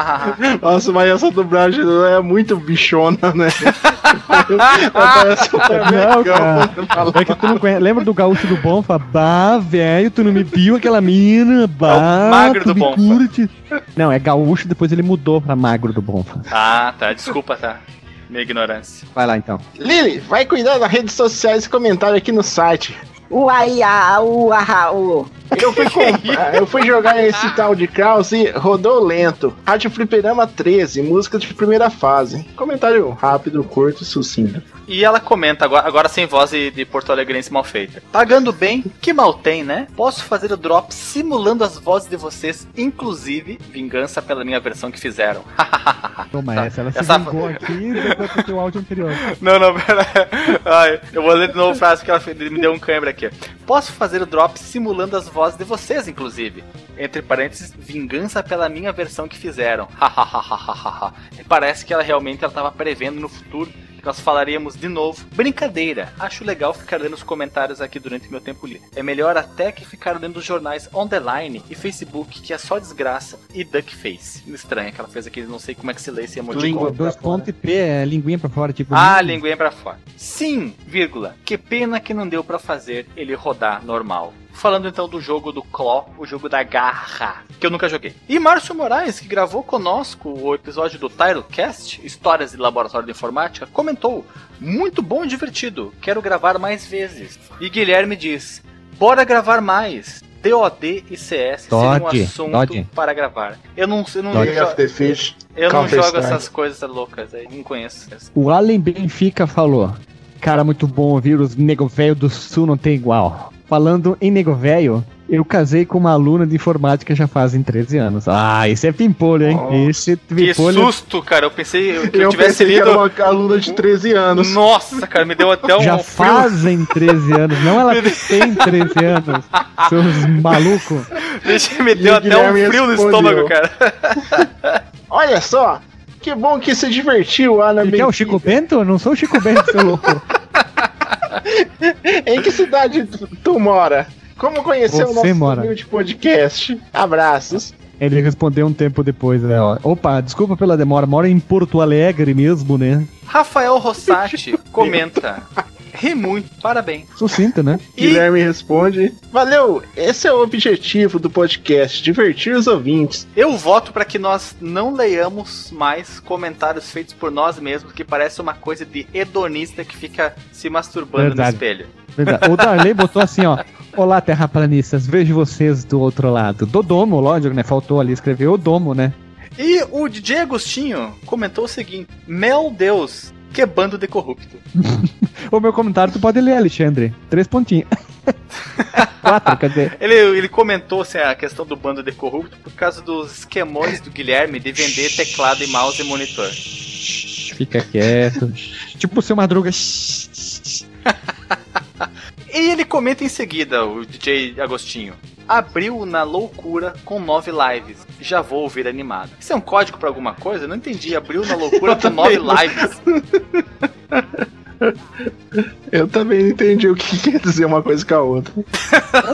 [laughs] Nossa, mas essa dublagem é muito bichona, né? [laughs] Parece um Não, cara. É que tu não conhece. Lembra do gaúcho do Bonfa? Bah, velho, tu não me viu aquela mina? Bah, magro tu do me Bonfa. curte. Não, é gaúcho, depois ele mudou pra magro do Bonfa. ah, tá. Desculpa, tá. Minha ignorância. Vai lá então. Lili, vai cuidar das redes sociais e comentário aqui no site. Uaiá, uahá, u. Eu fui comprar, eu fui jogar esse tal de Kraus e rodou lento. Rádio Fliperama 13, música de primeira fase. Comentário rápido, curto e sucinto. E ela comenta, agora, agora sem voz de, de Porto Alegrense mal feita. Pagando bem, que mal tem, né? Posso fazer o drop simulando as vozes de vocês, inclusive vingança pela minha versão que fizeram. [laughs] Toma Tá. essa, ela se Essa- vingou aqui depois teu áudio anterior. [laughs] não, não, pera. Ai, eu vou ler de novo a frase que ela me deu um câimbra aqui. Posso fazer o drop simulando as vozes de vocês, inclusive. Entre parênteses, vingança pela minha versão que fizeram. e parece que ela realmente ela tava prevendo no futuro que nós falaríamos de novo. Brincadeira, acho legal ficar lendo os comentários aqui durante meu tempo livre. É melhor até que ficar lendo os jornais on the line e Facebook, que é só desgraça, e Duckface. Estranha que ela fez aqui, não sei como é que se lê esse emoticon. Língua. Dois pontos e P, é linguinha pra fora, tipo. Ah, linguinha pra fora. Sim, vírgula. Que pena que não deu pra fazer ele rodar normal. Falando então do jogo do Claw, o jogo da garra, que eu nunca joguei. E Márcio Moraes, que gravou conosco o episódio do Tyrocast, Histórias de Laboratório de Informática, comentou: Muito bom e divertido, quero gravar mais vezes. E Guilherme diz: Bora gravar mais. DOD e CS seria um Dodge, assunto Dodge. para gravar. Eu não, eu não, Dodge. Fish. eu não jogo essas coisas loucas aí, não conheço. O Allen Benfica falou: Cara, muito bom ouvir os nego velho do sul não tem igual. Falando em nego velho, eu casei com uma aluna de informática já fazem 13 anos. Ah, esse é pimpolho, hein? Nossa. Esse Que pimpolho. susto, cara. Eu pensei que eu, Eu tivesse pensei que lido. era uma aluna de 13 anos. Nossa, cara, me deu até um Já fazem 13 anos, não ela [laughs] tem 13 anos, seus malucos. Deixa- Me deu até um frio no respondeu. estômago, cara. [laughs] Olha só, que bom que se divertiu, Ana Ele quer o Chico Bento? Eu não sou o Chico Bento, seu louco. [laughs] [laughs] Em que cidade tu, mora? Como conheceu o Você nosso mora. humilde podcast? Abraços. Ele respondeu um tempo depois, né? ó. Opa, desculpa pela demora, mora em Porto Alegre mesmo, né? Rafael Rossati [laughs] comenta. Ri muito, parabéns. Sucinto, né? E Guilherme responde: Valeu, esse é o objetivo do podcast, divertir os ouvintes. eu voto para que nós não leiamos mais comentários feitos por nós mesmos, que parece uma coisa de hedonista que fica se masturbando Verdade. no espelho. Verdade. O Darley botou assim, ó. Olá, terraplanistas, vejo vocês do outro lado. Do domo, lógico, né? Faltou ali escrever o domo, né? E o DJ Agostinho comentou o seguinte: Meu Deus, que bando de corrupto. [laughs] O meu comentário tu pode ler, Alexandre. Três pontinhos. [laughs] Quatro, quer dizer. Ele, ele comentou assim, a questão do bando de corrupto por causa dos esquemões do Guilherme de vender teclado e mouse e monitor. Fica quieto. tipo o seu Madruga. [laughs] E ele comenta em seguida, o DJ Agostinho. Abriu na loucura com nove lives. Já vou ouvir animado. Isso é um código pra alguma coisa? Não entendi. Abriu na loucura [laughs] com nove lives. [laughs] [laughs] Eu também não entendi o que [laughs] quer dizer uma coisa com a outra. [laughs]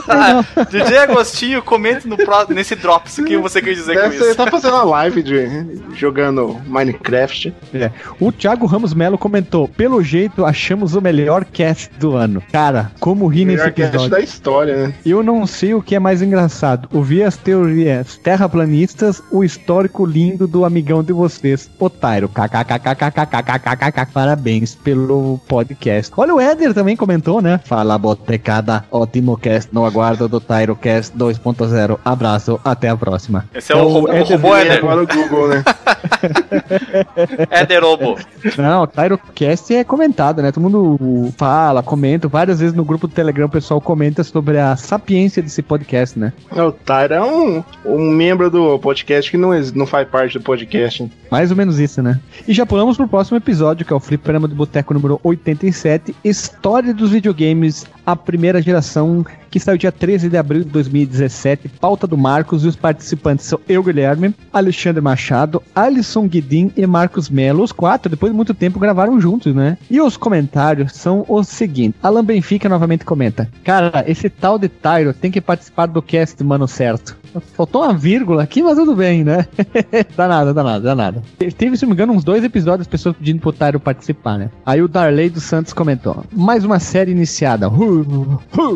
Ah, DJ Agostinho, comente no pró- nesse Drops o que você quer dizer Deve com ser, isso. tá fazendo uma live de jogando Minecraft. É. O Thiago Ramos Melo comentou: pelo jeito, achamos o melhor cast do ano. Cara, como ri nesse Melhor cast episódio. da história, né? Eu não sei o que é mais engraçado: ouvir as teorias terraplanistas, o histórico lindo do amigão de vocês, Otairo. KKKKKKKKKKK. Parabéns pelo podcast. Olha, o Éder também comentou, né? Fala, botecada. Ótimo cast no aguardo do Tyrocast 2.0. Abraço, até a próxima. Esse é o, ro- o robô Éder. agora o Google, né? [laughs] Éder Robo. Não, o Tyrocast é comentado, né? Todo mundo fala, comenta. Várias vezes no grupo do Telegram o pessoal comenta sobre a sapiência desse podcast, né? O Tyra é um, um membro do podcast que não, não faz parte do podcast. Mais ou menos isso, né? E já pulamos pro próximo episódio, que é o Fliperama do Boteco número 87, História dos Videogames, a primeira geração, que saiu dia 13 de abril de 2017, pauta do Marcos, e os participantes são eu, Guilherme, Alexandre Machado, Alisson Guidin e Marcos Melo. Os quatro, depois de muito tempo, gravaram juntos, né? E os comentários são os seguintes. Alan Benfica novamente comenta, cara, esse tal de Tyro tem que participar do cast, mano, certo. Faltou uma vírgula aqui, mas tudo bem, né? [laughs] dá nada, dá nada, dá nada. Teve, se não me engano, uns dois episódios, pessoas pedindo pro Tyro participar, né? Aí o Darley dos Santos comentou: mais uma série iniciada.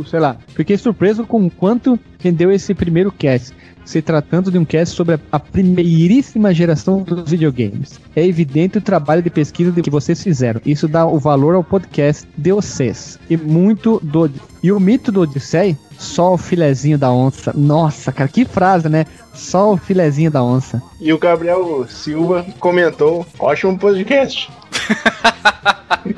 Sei lá. Fiquei surpreso com o quanto rendeu esse primeiro cast. Se tratando de um cast sobre a, a primeiríssima geração dos videogames. É evidente o trabalho de pesquisa que vocês fizeram. Isso dá o valor ao podcast de vocês. E muito do. E o mito do Odyssey? Só o filezinho da onça. Nossa, cara, que frase, né? Só o filezinho da onça. E o Gabriel Silva comentou: ótimo podcast. [laughs]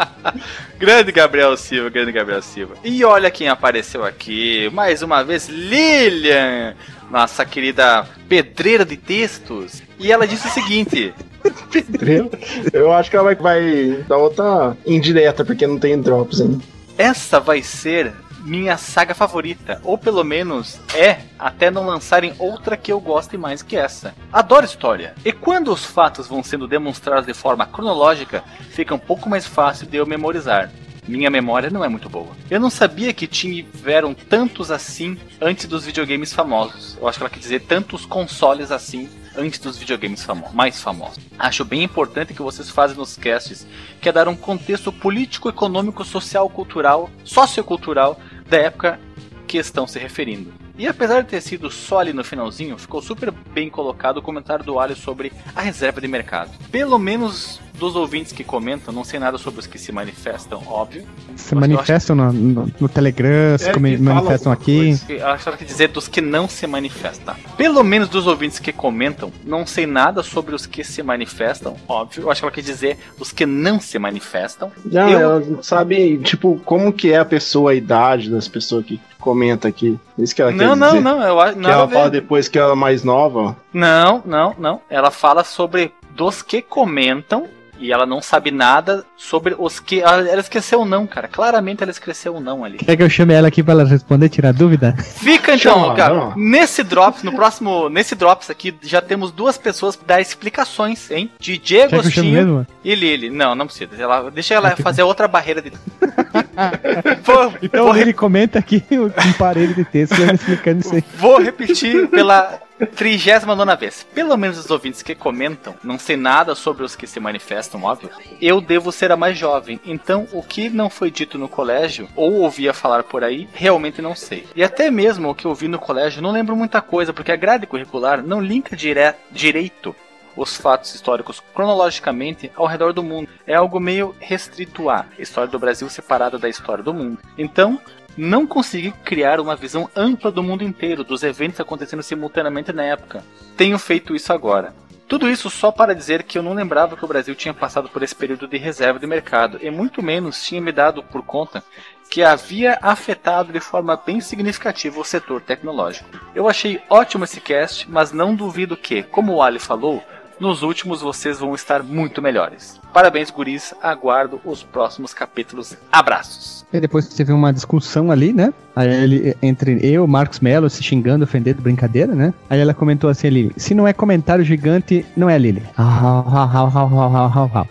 Grande Gabriel Silva, grande Gabriel Silva. E olha quem apareceu aqui, mais uma vez, Lilian, nossa querida pedreira de textos. E ela disse o seguinte: [laughs] Entendeu? Eu acho que ela vai, vai dar outra indireta, porque não tem drops ainda. essa vai ser minha saga favorita, ou pelo menos é, até não lançarem outra que eu goste mais que essa. Adoro história, e quando os fatos vão sendo demonstrados de forma cronológica, fica um pouco mais fácil de eu memorizar. Minha memória não é muito boa. Eu não sabia que tiveram tantos assim antes dos videogames famosos. Eu acho que ela quer dizer tantos consoles assim antes dos videogames famo mais famosos. Acho bem importante que vocês fazem nos casts, que é dar um contexto político, econômico, social, cultural, sociocultural da época que estão se referindo. E apesar de ter sido só ali no finalzinho, ficou super bem colocado o comentário do Alio sobre a reserva de mercado. Pelo menos dos ouvintes que comentam, não sei nada sobre os que se manifestam, óbvio. Se manifestam no, no- no Telegram, se É, come- manifestam aqui. Eu acho que ela quer dizer dos que não se manifestam. Pelo menos dos ouvintes que comentam, não sei nada sobre os que se manifestam, óbvio. Eu acho que ela quer dizer os que não se manifestam. Não, Eu- ela não sabe, tipo, como que é a pessoa, a idade das pessoas que comenta aqui. Isso que ela quer Não, não, dizer. não, eu acho. Que ela fala depois que ela é mais nova. Não, não, não. Ela fala sobre dos que comentam e ela não sabe nada sobre os que. Ela, esqueceu o não, cara. Claramente ela esqueceu não ali. Quer que eu chame ela aqui pra ela responder, tirar dúvida? Fica então, Chama, cara. não. Nesse Drops, no próximo. Nesse Drops aqui, já temos duas pessoas pra dar explicações, hein? DJ Agostinho mesmo? e Lili. Não, não precisa. Ela, deixa ela fazer outra barreira de. [laughs] vou, Então vou, ele comenta aqui [laughs] um parede de texto explicando isso aí. Vou repetir pela 39 vez. Pelo menos os ouvintes que comentam, não sei nada sobre os que se manifestam, óbvio. Eu devo ser a mais jovem, então o que não foi dito no colégio, ou ouvia falar por aí, realmente não sei. E até mesmo o que eu vi no colégio, não lembro muita coisa, porque a grade curricular não linka dire direito os fatos históricos cronologicamente ao redor do mundo. É algo meio restrito a história do Brasil separada da história do mundo. Então, não consegui criar uma visão ampla do mundo inteiro, dos eventos acontecendo simultaneamente na época. Tenho feito isso agora. Tudo isso só para dizer que eu não lembrava que o Brasil tinha passado por esse período de reserva de mercado, e muito menos tinha me dado por conta que havia afetado de forma bem significativa o setor tecnológico. Eu achei ótimo esse cast, mas não duvido que, como o Ali falou, nos últimos vocês vão estar muito melhores. Parabéns, guris. Aguardo os próximos capítulos. Abraços. E depois teve uma discussão ali, né? Aí ele, entre eu, Marcos Mello, se xingando, ofendendo, brincadeira, né? Aí ela comentou assim ali: se não é comentário gigante, não é Lili.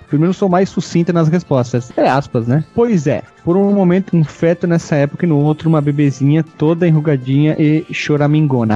Primeiro sou mais sucinta nas respostas. É aspas, né? Pois é. Por um momento, um feto nessa época e no outro, uma bebezinha toda enrugadinha e choramingona.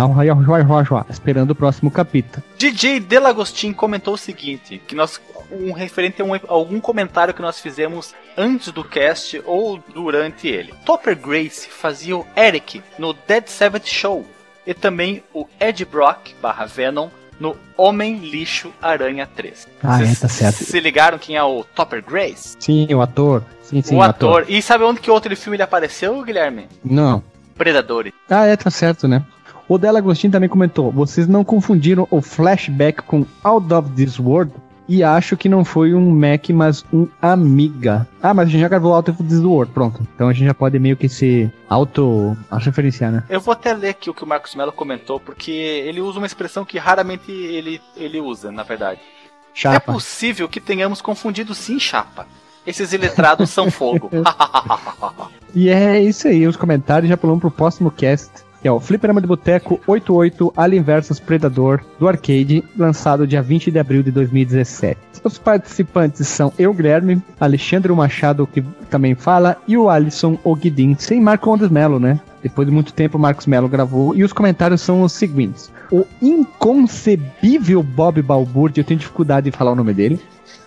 Esperando o próximo capítulo. DJ Delagostin comentou o seguinte: que nós um referente a, um, algum comentário que nós fizemos antes do cast ou durante ele. Topper Grace fazia o Eric no Dead Seventh Show e também o Ed Brock barra Venom no Homem Lixo Aranha 3. Ah, Vocês é, tá certo. Se ligaram quem é o Topper Grace? Sim, o ator. Sim, sim, o ator. E sabe onde que outro filme ele apareceu, Guilherme? Não. Predadores. Ah, é, tá certo, né? O Della Agostinho também comentou: vocês não confundiram o flashback com Out of This World? E acho que não foi um Mac, mas um Amiga. Ah, mas a gente já gravou of This World, pronto. Então a gente já pode meio que se auto-referenciar, né? Eu vou até ler aqui o que o Marcos Mello comentou, porque ele usa uma expressão que raramente ele, ele usa, na verdade. É Chapa. possível que tenhamos confundido sim chapa. Esses iletrados são fogo. [laughs] [laughs] E é isso aí, os comentários já pulamos pro próximo cast. Que é o Fliperama de Boteco 88 Alien vs Predador do arcade, lançado dia 20 de abril de 2017. Os participantes são eu, Guilherme, Alexandre Machado, que também fala, e o Alisson Oguidin, sem Marco Ondes Melo, né? Depois de muito tempo, o Marcos Melo gravou. E os comentários são os seguintes: O inconcebível Bob Balbúrdia, eu tenho dificuldade de falar o nome dele.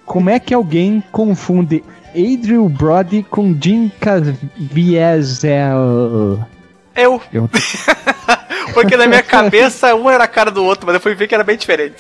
Como é que alguém confunde Adriel Brody com Jim Caviezel? Eu. Eu- [laughs] Porque na minha cabeça um era a cara do outro, mas eu fui ver que era bem diferente.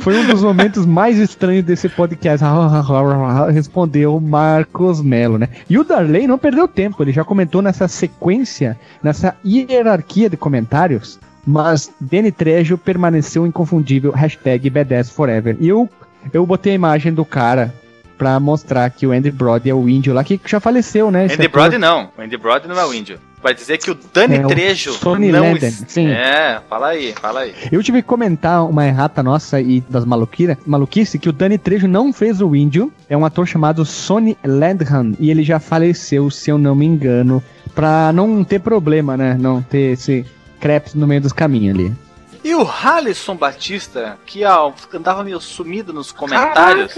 Foi um dos momentos mais estranhos desse podcast. [laughs] Respondeu o Marcos Melo, né? E o Darley não perdeu tempo, ele já comentou nessa sequência, nessa hierarquia de comentários. Mas Danny Trejo permaneceu inconfundível. Hashtag BDS Forever. E eu, eu botei a imagem do cara pra mostrar que o Andy Brody é o índio lá que já faleceu, né? Andy ator. Brody não. O Andy Brody não é o índio. Vai dizer que o Dani É, o Trejo Sonny não Landon, es- sim. É, fala aí, fala aí. Eu tive que comentar uma errata nossa e das maluquira, maluquice que o Dani Trejo não fez o índio. É um ator chamado Sonny Landham e ele já faleceu, se eu não me engano, pra não ter problema, né? Não ter esse crepe no meio dos caminhos ali. E o Halisson Batista, que ó, andava meio sumido nos comentários,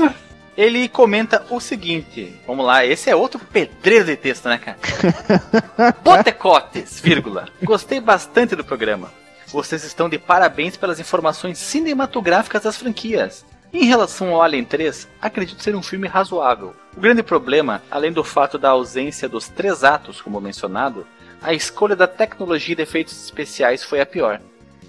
ele comenta o seguinte: vamos lá, esse é outro pedreiro de texto, né, cara? [laughs] Botecotes, vírgula. Gostei bastante do programa. Vocês estão de parabéns pelas informações cinematográficas das franquias. Em relação ao Alien 3, acredito ser um filme razoável. O grande problema, além do fato da ausência dos três atos, como mencionado, a escolha da tecnologia de efeitos especiais foi a pior.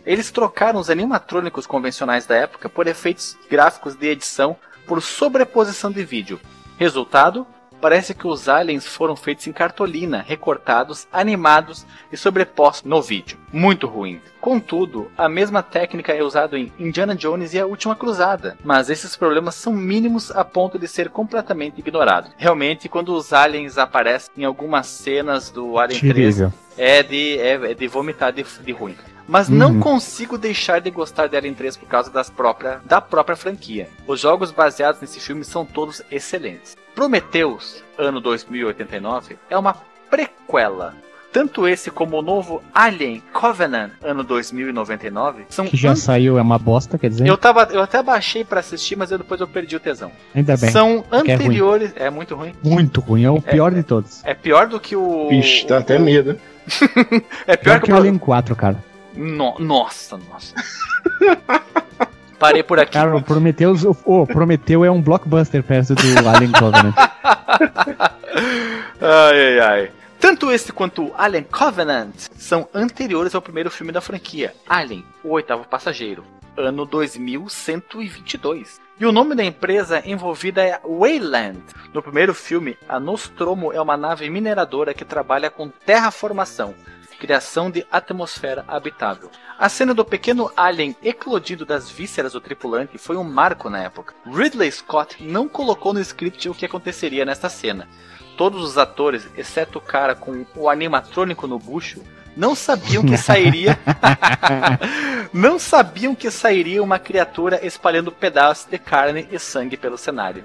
Eles trocaram os animatrônicos convencionais da época por efeitos gráficos de edição por sobreposição de vídeo. Resultado? Parece que os aliens foram feitos em cartolina, recortados, animados e sobrepostos no vídeo. Muito ruim. Contudo, a mesma técnica é usada em Indiana Jones e a Última Cruzada, mas esses problemas são mínimos a ponto de ser completamente ignorados. Realmente, quando os aliens aparecem em algumas cenas do Alien 3, Terrível. é de, é, é de vomitar de, de ruim. Mas não consigo deixar de gostar de Alien 3 por causa das própria, da própria franquia. Os jogos baseados nesse filme são todos excelentes. Prometheus, ano 2089, é uma prequela. Tanto esse como o novo Alien Covenant, ano 2099, são Que já an- saiu, é uma bosta, quer dizer? eu, tava, eu até baixei pra assistir, mas eu, depois eu perdi o tesão. Ainda bem. São é anteriores. É, muito ruim. Muito ruim, é o pior de todos. É pior do que o. Vixe, dá até medo. [laughs] É pior Pior que que o. o Alien 4, cara. No- nossa, nossa. [laughs] Parei por aqui. Cara, o Prometheus, o o Prometeu é um blockbuster perto do [laughs] Alien Covenant. Ai, ai, ai. Tanto esse quanto Alien Covenant são anteriores ao primeiro filme da franquia, Alien, o oitavo passageiro, ano 2122. E o nome da empresa envolvida é Wayland. No primeiro filme, a Nostromo é uma nave mineradora que trabalha com terraformação, criação de atmosfera habitável. A cena do pequeno alien eclodindo das vísceras do tripulante foi um marco na época. Ridley Scott não colocou no script o que aconteceria nesta cena. Todos os atores, exceto o cara com o animatrônico no bucho, não sabiam que sairia. [laughs] não sabiam que sairia uma criatura espalhando pedaços de carne e sangue pelo cenário.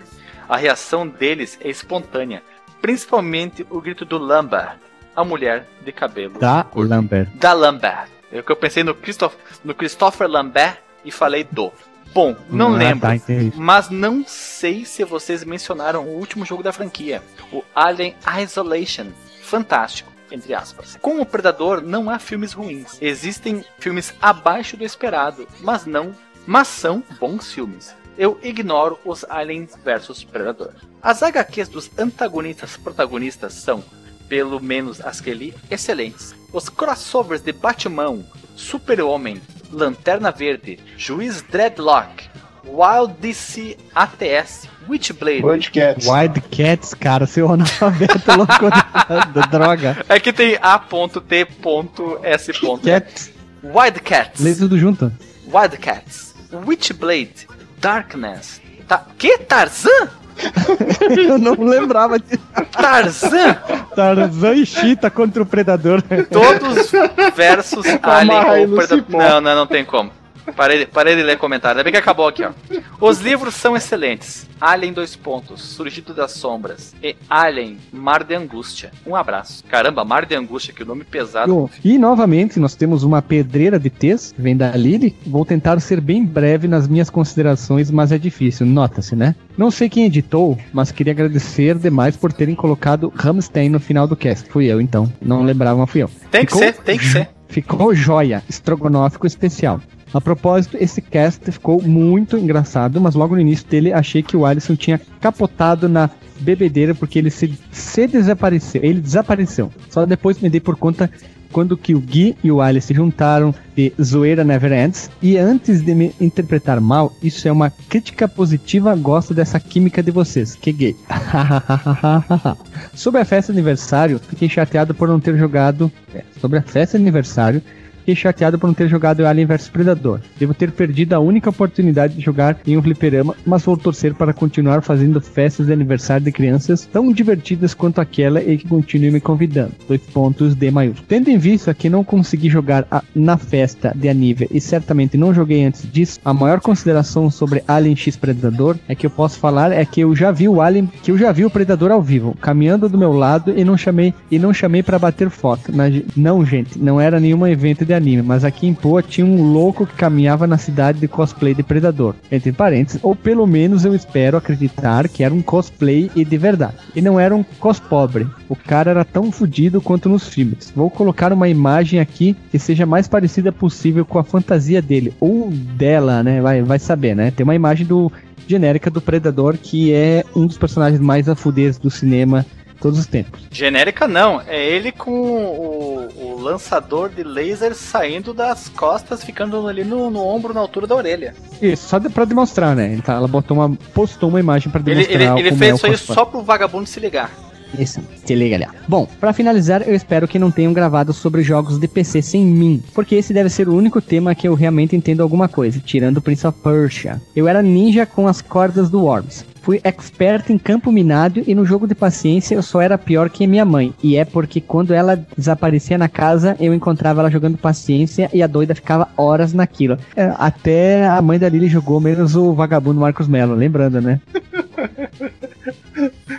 A reação deles é espontânea, principalmente o grito do Lambert, a mulher de cabelo Da Lambert. da Lambert. Eu que eu pensei no, Christoph, no Christopher Lambert e falei do. Bom, não Ah, lembro. tá, mas não sei se vocês mencionaram o último jogo da franquia, o Alien Isolation. Fantástico, entre aspas. Com o Predador não há filmes ruins. Existem filmes abaixo do esperado, mas não, mas são bons filmes. Eu ignoro os Aliens vs Predador. As HQs dos antagonistas protagonistas são, pelo menos as que li, excelentes. Os crossovers de Batman, Super-Homem, Lanterna Verde, Juiz Dreadlock, Wild DC ATS, Witchblade. Wildcats. Wildcats, cara, seu analfabeto [laughs] louco da, da droga. É que tem A.T.S. Cats, Wildcats. lê tudo junto. Wildcats. Witchblade. Darkness. Ta que? Tarzan? [laughs] Eu não lembrava de Tarzan? Tarzan e Cheetah contra o Predador. Todos versus [laughs] Alien ou Predador. Não, não, não tem como. Parei, parei de ler comentário. Ainda bem que acabou aqui, ó. Os livros são excelentes. Alien dois pontos, Surgido das Sombras e Alien, Mar de Angústia. Um abraço. Caramba, Mar de Angústia, que nome pesado. Bom, E novamente nós temos uma pedreira de texto que vem da Lily. Vou tentar ser bem breve nas minhas considerações, mas é difícil, nota-se, né? Não sei quem editou, mas queria agradecer demais por terem colocado Ramstein no final do cast. Fui eu, então. Não lembrava, mas fui eu. Tem que Ficou ser, tem que ser. Ficou joia, estrogonófico especial. A propósito, esse cast ficou muito engraçado, mas logo no início dele achei que o Alisson tinha capotado na bebedeira porque ele se, se desapareceu. Ele desapareceu. Só depois me dei por conta quando que o Gui e o Alice se juntaram de Zoeira Never Ends. E antes de me interpretar mal, isso é uma crítica positiva. Gosto dessa química de vocês. Que gay. [laughs] Sobre a festa de aniversário, fiquei chateado por não ter jogado. é, sobre a festa de aniversário, fiquei chateado por não ter jogado Alien vs Predador. Devo ter perdido a única oportunidade de jogar em um fliperama, mas vou torcer para continuar fazendo festas de aniversário de crianças tão divertidas quanto aquela e que continue me convidando. Dois pontos de maiúsculo. Tendo em vista que não consegui jogar a- na festa de Anive e certamente não joguei antes disso, a maior consideração sobre Alien X Predador é que eu posso falar é que eu já vi o Alien, que eu já vi o Predador ao vivo, caminhando do meu lado e não chamei e não chamei para bater foto. Na- não, gente, não era nenhum evento de anime, mas aqui em Poa tinha um louco que caminhava na cidade de cosplay de Predador. Entre parênteses, ou pelo menos eu espero acreditar que era um cosplay e de verdade. E não era um cospobre. O cara era tão fodido quanto nos filmes. Vou colocar uma imagem aqui que seja mais parecida possível com a fantasia dele ou dela, né? Vai, vai saber, né? Tem uma imagem do genérica do Predador que é um dos personagens mais afudez do cinema todos os tempos. Genérica não, é ele com o, o lançador de laser saindo das costas, ficando ali no, no ombro, na altura da orelha. Isso, só de, pra demonstrar, né? Então, ela botou uma, postou uma imagem pra Ele, demonstrar ele, ele como fez é isso aí só pro vagabundo se ligar. Isso, se liga ali. Bom, pra finalizar, eu espero que não tenham gravado sobre jogos de PC sem mim, porque esse deve ser o único tema que eu realmente entendo alguma coisa, tirando o Prince of Persia. Eu era ninja com as cordas do Worms. Fui expert em campo minado e no jogo de paciência eu só era pior que minha mãe. E é porque quando ela desaparecia na casa, eu encontrava ela jogando paciência e a doida ficava horas naquilo. É, até a mãe da Lily jogou, menos o vagabundo Marcos Mello, lembrando, né?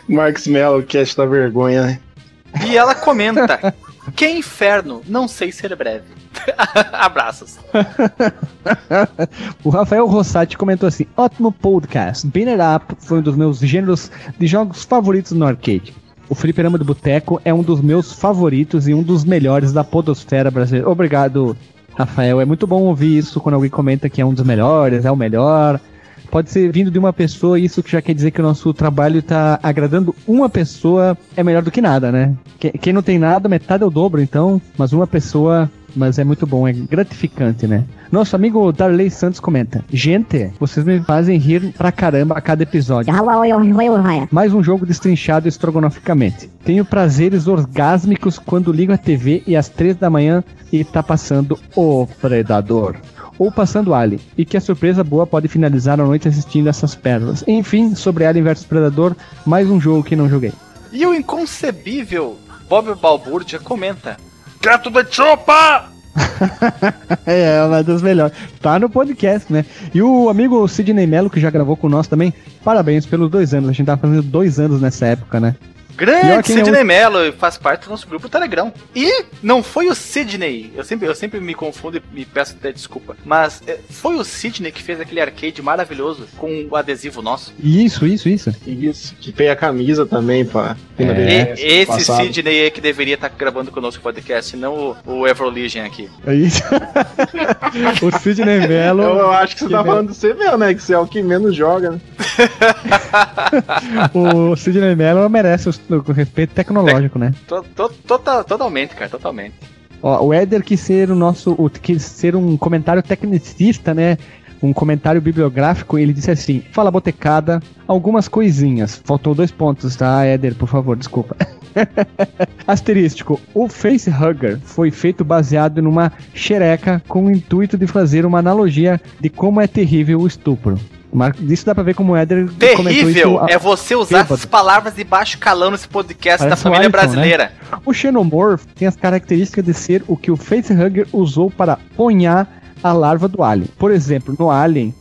Marcos Mello, que esta vergonha, né? E ela comenta: Que inferno, não sei ser breve. [laughs] Abraços. [laughs] O Rafael Rossati comentou assim: ótimo podcast. Banner Up foi um dos meus gêneros de jogos favoritos no arcade. O Fliperama do Boteco é um dos meus favoritos e um dos melhores da podosfera brasileira. Obrigado, Rafael. É muito bom ouvir isso quando alguém comenta que é um dos melhores, é o melhor. Pode ser vindo de uma pessoa, isso que já quer dizer que o nosso trabalho está agradando uma pessoa, é melhor do que nada, né? Que- Quem não tem nada, metade é o dobro, então, mas uma pessoa mas é muito bom, é gratificante, né? Nosso amigo Darley Santos comenta: Gente, vocês me fazem rir pra caramba a cada episódio. Mais um jogo destrinchado estrogonoficamente. Tenho prazeres orgásmicos quando ligo a TV e às três da manhã e tá passando O Predador. Ou passando Alien. E que a surpresa boa pode finalizar a noite assistindo essas pérolas. Enfim, sobre Alien vs Predador, mais um jogo que não joguei. E o inconcebível Bob Balbúrdia comenta: Gato da Chopa! [laughs] é, é uma das melhores. Tá no podcast, né? E o amigo Sidney Mello, que já gravou com nós também, parabéns pelos dois anos. A gente tava fazendo dois anos nessa época, né? Grande quem é Sidney Mello faz parte do nosso grupo Telegram. E não foi o Sidney, eu sempre, eu sempre me confundo e me peço até desculpa, mas é, foi o Sidney que fez aquele arcade maravilhoso com o adesivo nosso. Isso, isso, isso. Isso, que tem a camisa também pra. É. E- esse passado. Sidney é que deveria estar gravando conosco o podcast, não o, o Everlegion aqui. É isso. [laughs] o Sidney Mello. Eu, eu acho que você Que tá bem. falando do você mesmo, né? Que você é o que menos joga, né? [laughs] o Sidney Mello merece o, o respeito tecnológico, né? To- to- tota- totalmente, cara, totalmente. Ó, o Éder quis ser o nosso. O, quis ser um comentário tecnicista, né? Um comentário bibliográfico, ele disse assim: Fala botecada, algumas coisinhas. Faltou dois pontos, tá, Éder? Por favor, desculpa. [laughs] Asterístico: O facehugger foi feito baseado numa xereca com o intuito de fazer uma analogia de como é terrível o estupro. Mar- Isso dá pra ver como o Éder Terrível é você usar bêbado. essas palavras de baixo calão nesse podcast da Parece o família Alisson, né? brasileira. O Xenomorph tem as características de ser o que o Facehugger usou para ponhar a larva do Alien. Por exemplo, no Alien,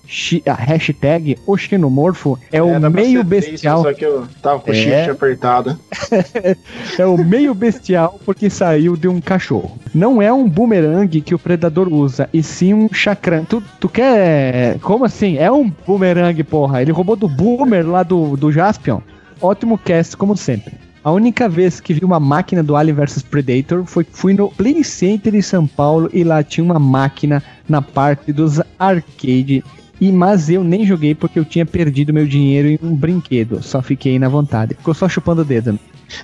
a hashtag o Xenomorfo é o meio ser três, bestial. Só que eu tava com o É. shift apertado. [laughs] É o meio bestial porque saiu de um cachorro. Não é um boomerang que o predador usa, e sim um chakram. Tu, tu quer. Como assim? É um boomerang, porra. Ele roubou do boomer lá do, do Jaspion. Ótimo cast, como sempre. A única vez que vi uma máquina do Alien vs Predator foi fui no Play Center em São Paulo e lá tinha uma máquina na parte dos arcade. E, mas eu nem joguei porque eu tinha perdido meu dinheiro em um brinquedo. Só fiquei na vontade. Ficou só chupando o dedo. né?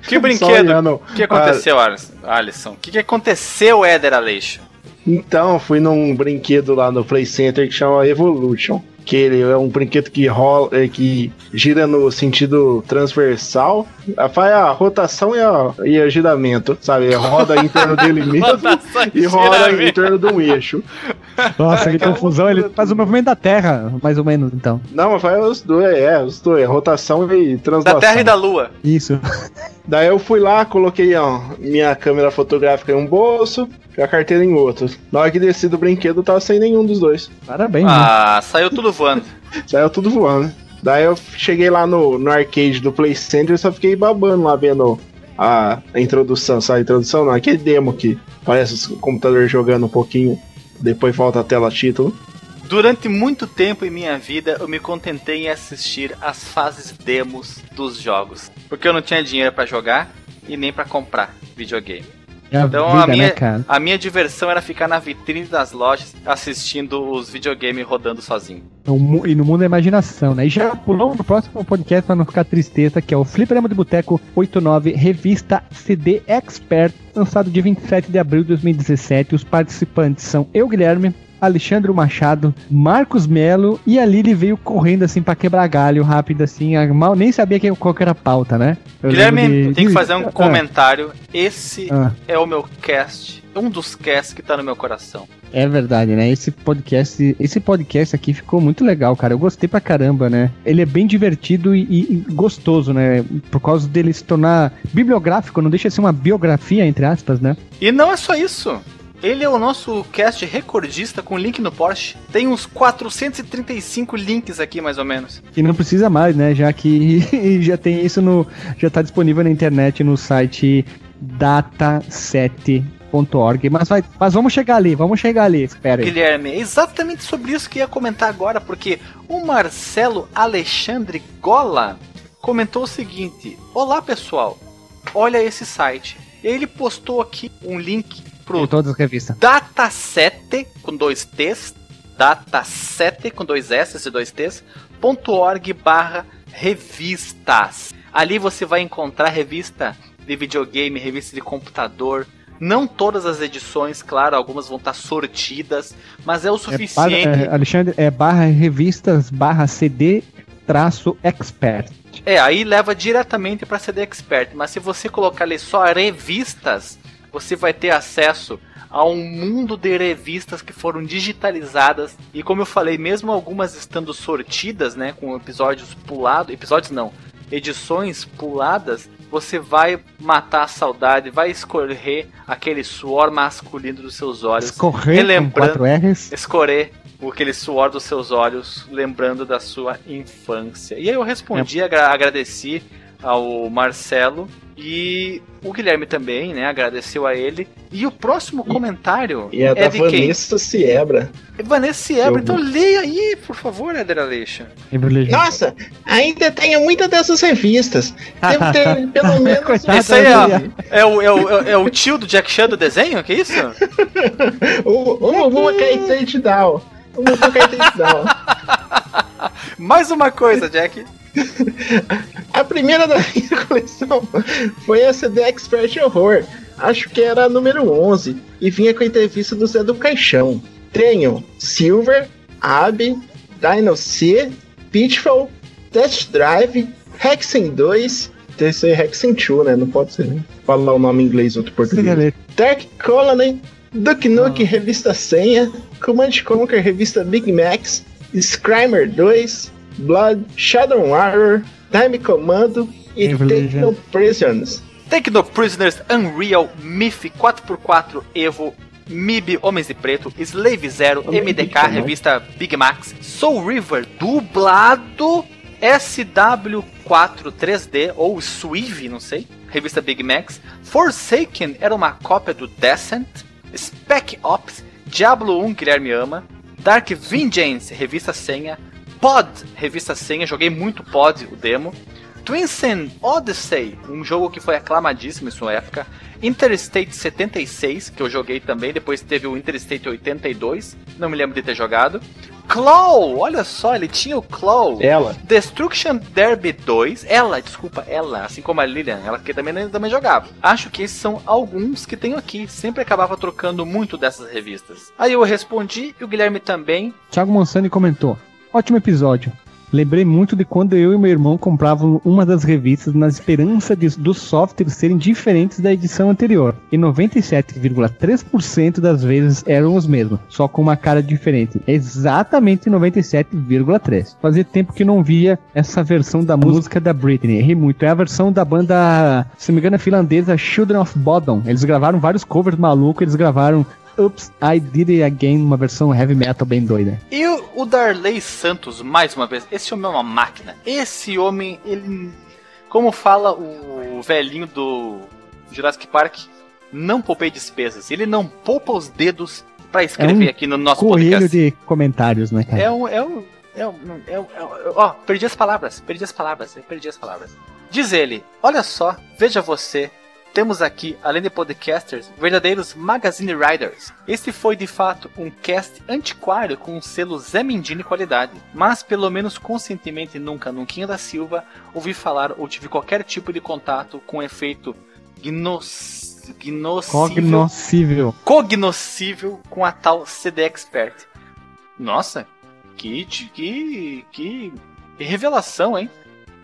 Que brinquedo? O que aconteceu, Alisson? Alisson? O que, que aconteceu, Éder Aleixo? Então, fui num brinquedo lá no Play Center que chama Evolution. Que ele é um brinquedo que rola, é, que gira no sentido transversal, faz a rotação e, a, e o giramento, sabe? Roda em torno dele [laughs] mesmo e roda em torno de um eixo. Nossa, que confusão. Ele faz o movimento da Terra, mais ou menos, então. Não, mas faz os dois, é, os dois, rotação e Da translação. Terra e da Lua. Isso. Daí eu fui lá, coloquei ó, minha câmera fotográfica em um bolso e a carteira em outro. Na hora que desci do brinquedo, eu tava sem nenhum dos dois. Parabéns, né? Ah, saiu tudo voando. [laughs] Saiu tudo voando. Daí eu cheguei lá no, no arcade do Play Center e só fiquei babando lá vendo a, a introdução. Sabe, a introdução não, aquele demo que parece o computador jogando um pouquinho, depois volta a tela título. Durante muito tempo em minha vida, eu me contentei em assistir as fases demos dos jogos. Porque eu não tinha dinheiro pra jogar e nem pra comprar videogame. É a Então vida, a, minha, né, a minha diversão era ficar na vitrine das lojas assistindo os videogames rodando sozinho. O mu- E no mundo da imaginação, né? E já pulamos pro próximo podcast pra não ficar tristeza, que é o Fliperama de Boteco 89, revista CD Expert, lançado dia 27 de abril de 2017. Os participantes são eu, Guilherme, Alexandre Machado, Marcos Melo e a Lili veio correndo assim pra quebrar galho rápido assim, a- mal nem sabia que, qual que era a pauta, né? Eu Guilherme, de- tenho que fazer um Ah, comentário. Esse ah. é o meu cast, um dos casts que tá no meu coração. É verdade, né? Esse podcast, esse podcast aqui ficou muito legal, cara. Eu gostei pra caramba, né? Ele é bem divertido e, e- e gostoso, né? Por causa dele se tornar bibliográfico, não deixa de ser uma biografia, entre aspas, né? E não é só isso. Ele é o nosso cast recordista com link no Porsche. Tem uns 435 links aqui, mais ou menos. Que não precisa mais, né? Já que [laughs] já tem isso no. Já tá disponível na internet no site data7.org. Mas, vai, mas vamos chegar ali, vamos chegar ali, espera aí. Guilherme, é exatamente sobre isso que ia comentar agora, porque o Marcelo Alexandre Gola comentou o seguinte: Olá pessoal, olha esse site. E ele postou aqui um link pro Em todas as revistas. data7 com dois T's, data7 com dois S e dois T's, .org barra revistas. Ali você vai encontrar revista de videogame, revista de computador, Não todas as edições, claro, algumas vão estar sortidas, mas é o É barra, suficiente. é, Alexandre, é barra revistas barra CD traço expert. É, aí leva diretamente para CD Expert, mas se você colocar ali só revistas, você vai ter acesso a um mundo de revistas que foram digitalizadas e como eu falei, mesmo algumas estando sortidas, né, com episódios pulados, episódios não, edições puladas, você vai matar a saudade, vai escorrer aquele suor masculino dos seus olhos, Escorrer relembrando- 4 R's. escorrer aquele suor dos seus olhos, lembrando da sua infância. E aí eu respondi, agra- agradeci ao Marcelo e o Guilherme também, né? Agradeceu a ele. E o próximo comentário E é da de quem? Vanessa Siebra. Vanessa Siebra. Eu- Então leia aí, por favor, Eder Aleixo. Nossa, ainda tenho muitas dessas revistas. Devo ter [laughs] pelo menos. Esse aí é, é, o, é, o, é o- é o tio do Jack Chan do desenho? Que isso? Uma, uma Kaite Down. Uma Kaite Down. [laughs] Mais uma coisa, Jack. [laughs] A primeira da minha [laughs] coleção foi a CD Expert Horror. Acho que era a número 11. E vinha com a entrevista do Zé do Caixão. Tenho Silver, Ab, Dino C, Pitfall, Test Drive, Hexen 2. Esse aí é Hexen 2, né? Não pode ser. né? Falar o nome em inglês outro português. Dark Colony, Duke Nukem Revista Senha, Command Conquer Revista Big Max, Scrymer 2, Blood, Shadow Warrior, Time Commando e Revelation. Techno Prisons. Take No Prisoners, Unreal, MIF 4x4 Evo, MIB Homens de Preto, Slave Zero, Homem MDK, Preto, né? revista Big Max, Soul River, dublado, SW4 3D, ou Swive, não sei, revista Big Max, Forsaken era uma cópia do Descent, Spec Ops, Diablo 1, Guilherme Ama, Dark Vengeance, revista Senha, Pod, revista Senha, joguei muito Pod, o demo, Twinsen Odyssey, um jogo que foi aclamadíssimo em sua época. Interstate 76, que eu joguei também, depois teve o Interstate 82, não me lembro de ter jogado. Claw, olha só, ele tinha o Claw. Ela. Destruction Derby 2, ela, desculpa, ela, assim como a Lilian, ela que também, também jogava. Acho que esses são alguns que tenho aqui, sempre acabava trocando muito dessas revistas. Aí eu respondi e o Guilherme também. Thiago Monsani comentou: Ótimo episódio. Lembrei muito de quando eu e meu irmão compravam uma das revistas na esperança de, dos softwares serem diferentes da edição anterior. E 97,3% das vezes eram os mesmos, só com uma cara diferente. Exatamente 97,3%. Fazia tempo que não via essa versão da música da Britney. Errei muito. É a versão da banda, se não me engano, finlandesa Children of Bodom. Eles gravaram vários covers malucos, eles gravaram Oops, I Did It Again, uma versão heavy metal bem doida. E o, Darley Santos, mais uma vez, esse homem é uma máquina. Esse homem, ele. Como fala o velhinho do Jurassic Park, não poupei despesas. Ele não poupa os dedos pra escrever É um aqui no nosso podcast. de comentários, né, cara? É um. É um. É um, é um, é um- ó, perdi as palavras, perdi as palavras, perdi as palavras. Diz ele: Olha só, veja você, temos aqui, além de podcasters, verdadeiros magazine riders. Este foi de fato um cast antiquário com um selo Zé Mindini qualidade, mas pelo menos conscientemente nunca, Nunquinha da Silva, ouvi falar ou tive qualquer tipo de contato com efeito gnos, gnoscível, Cognoscível. cognoscível com a tal CD Expert. Nossa, que, que, que revelação, hein?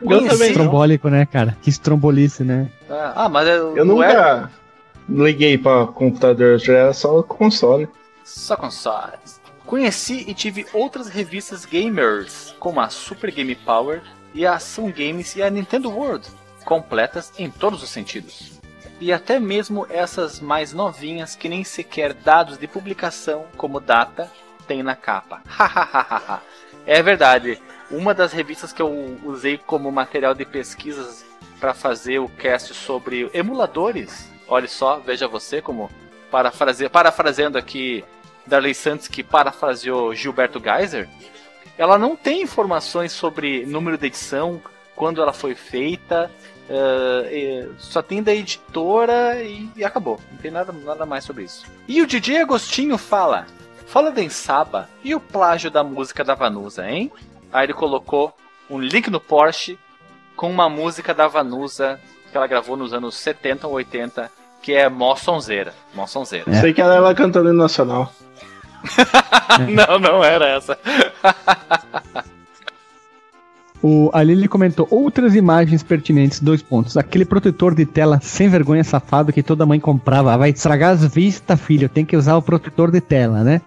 Eu Conheci- também. Estrombólico, né, cara? Que estrombolice, né? Ah, mas eu, Eu não era nunca liguei pra computador, já era só console. só consoles. Conheci e tive outras revistas gamers, como a Super Game Power e a Ação Games e a Nintendo World, completas em todos os sentidos. E até mesmo essas mais novinhas que nem sequer dados de publicação como data tem na capa. Hahaha. é verdade. Uma das revistas que eu usei como material de pesquisas para fazer o cast sobre emuladores. Olha só, veja você como parafrase... parafraseando aqui Darley Santos que parafraseou Gilberto Geiser. Ela não tem informações sobre número de edição, quando ela foi feita, eh, só tem da editora e, e acabou. Não tem nada, nada mais sobre isso. E o DJ Agostinho fala: Fala da Ensaba e o plágio da música da Vanusa, hein? Aí ele colocou um link no Porsche com uma música da Vanusa que ela gravou nos anos 70 ou 80, que é mó sonzeira. Mó sonzeira. É. Sei que ela era cantando no nacional. [laughs] não, não era essa. O, ali ele comentou outras imagens pertinentes, dois pontos. Aquele protetor de tela sem vergonha safado que toda mãe comprava. Vai estragar as vistas, filho. Tem que usar o protetor de tela, né?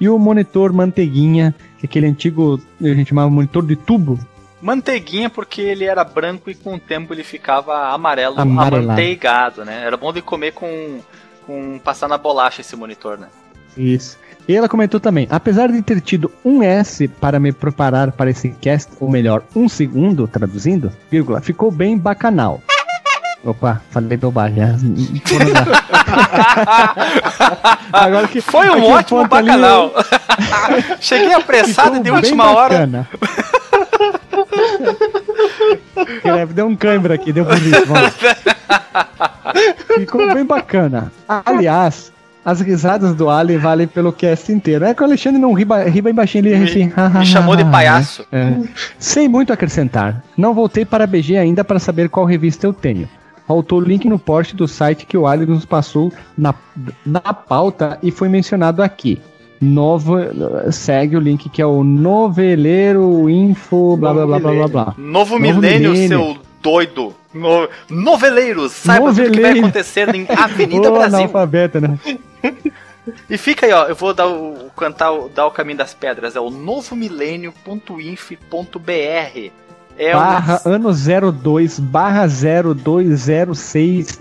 E o monitor manteiguinha, que aquele antigo, a gente chamava monitor de tubo. Manteiguinha porque ele era branco e com o tempo ele ficava amarelo, Amarelado. amanteigado, né? Era bom de comer com, com passar na bolacha esse monitor, né? Isso. E ela comentou também, apesar de ter tido um S para me preparar para esse cast, ou melhor, um segundo, traduzindo, vírgula, ficou bem bacanal. Opa, falei bobagem. é. [laughs] Agora que Foi um ótimo ponto ali, bacanal. [laughs] Cheguei apressado ficou de última hora. bacana. [laughs] É, deu um cãibra aqui, deu vamos. Ficou bem bacana. Aliás, as risadas do Ali valem pelo cast inteiro. É que o Alexandre não ri, ba- ri bem baixinho, ele ri assim. Me chamou de palhaço. É. Sem muito acrescentar. Não voltei para a BG ainda para saber qual revista eu tenho. Faltou o link no post do site que o Ali nos passou na, na pauta e foi mencionado aqui. Novo, segue o link que é o Noveleiro Info, blá blá blá blá blá blá. Novo, Novo milênio, milênio. seu doido. No... Noveleiros, saiba tudo o que vai Noveleiro. acontecer em Avenida Ô, Brasil. analfabeta, né? E fica aí, ó, eu vou dar o, cantar, o- dar o caminho das pedras, é o novomilenio.inf.br. É barra um... ano 02 barra 0206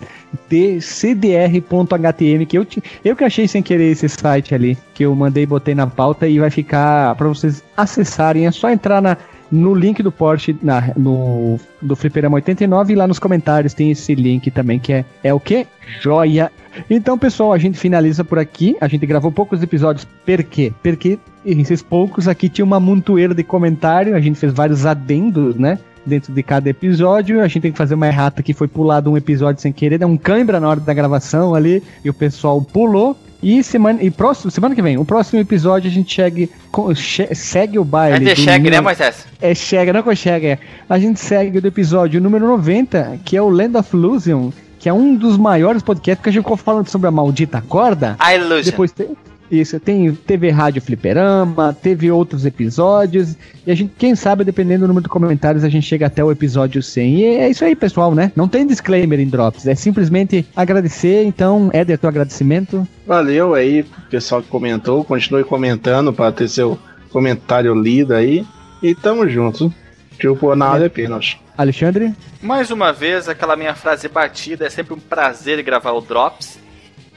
de cdr.htm que eu, ti- eu que achei sem querer esse site ali que eu mandei e botei na pauta e vai ficar para vocês acessarem. É só entrar na, no link do Porsche na, no do Fliperama 89 e lá nos comentários tem esse link também que é é o que joia! Então pessoal a gente finaliza por aqui. A gente gravou poucos episódios. Por quê? Porque esses poucos aqui tinha uma montoeira de comentário. A gente fez vários adendos né dentro de cada episódio. A gente tem que fazer uma errata que foi pulado um episódio sem querer, deu um cãibra na hora da gravação ali e o pessoal pulou. E semana, e próximo, semana que vem, o próximo episódio a gente chegue, che- segue o É baile. de do cheque, né, Moisés? É chega, não é chega. É. A gente segue do episódio número 90, que é o Land of Illusion, que é um dos maiores podcasts que a gente ficou falando sobre a maldita corda. A Illusion. Depois tem, isso, tem, teve Rádio Fliperama, teve outros episódios, e a gente, quem sabe, dependendo do número de comentários, a gente chega até o episódio 100. E é isso aí, pessoal, né? Não tem disclaimer em Drops, é simplesmente agradecer. Então, Éder, teu agradecimento. Valeu aí, pessoal que comentou. Continue comentando para ter seu comentário lido aí. E tamo junto. Tipo, nada é pênalti. Alexandre? Mais uma vez, aquela minha frase batida, é sempre um prazer gravar o Drops.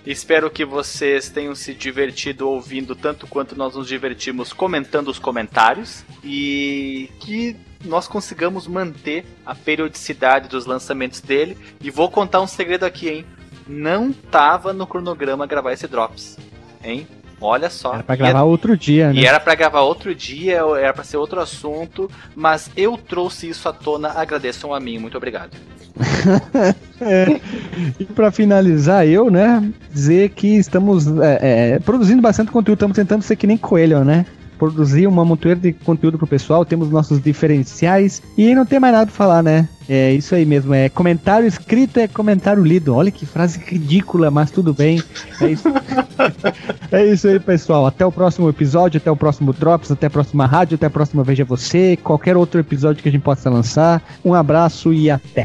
Espero que vocês tenham se divertido ouvindo tanto quanto nós nos divertimos comentando os comentários e que nós consigamos manter a periodicidade dos lançamentos dele. E vou contar um segredo aqui, hein? Não tava no cronograma gravar esse Drops, hein? Olha só. Era pra gravar outro dia, né? E era pra gravar outro dia, era pra ser outro assunto, mas eu trouxe isso à tona, agradeçam a mim, muito obrigado. É. [laughs] E pra finalizar, eu, né, dizer que estamos é, é, produzindo bastante conteúdo, estamos tentando ser que nem coelho, né? Produzir uma montoeira de conteúdo pro pessoal, temos nossos diferenciais e não tem mais nada pra falar, né? É isso aí mesmo, é comentário escrito é comentário lido. Olha que frase ridícula, mas tudo bem. É isso, [laughs] é isso aí, pessoal. Até o próximo episódio, até o próximo Drops, até a próxima rádio, até a próxima Veja Você, qualquer outro episódio que a gente possa lançar. Um abraço e até.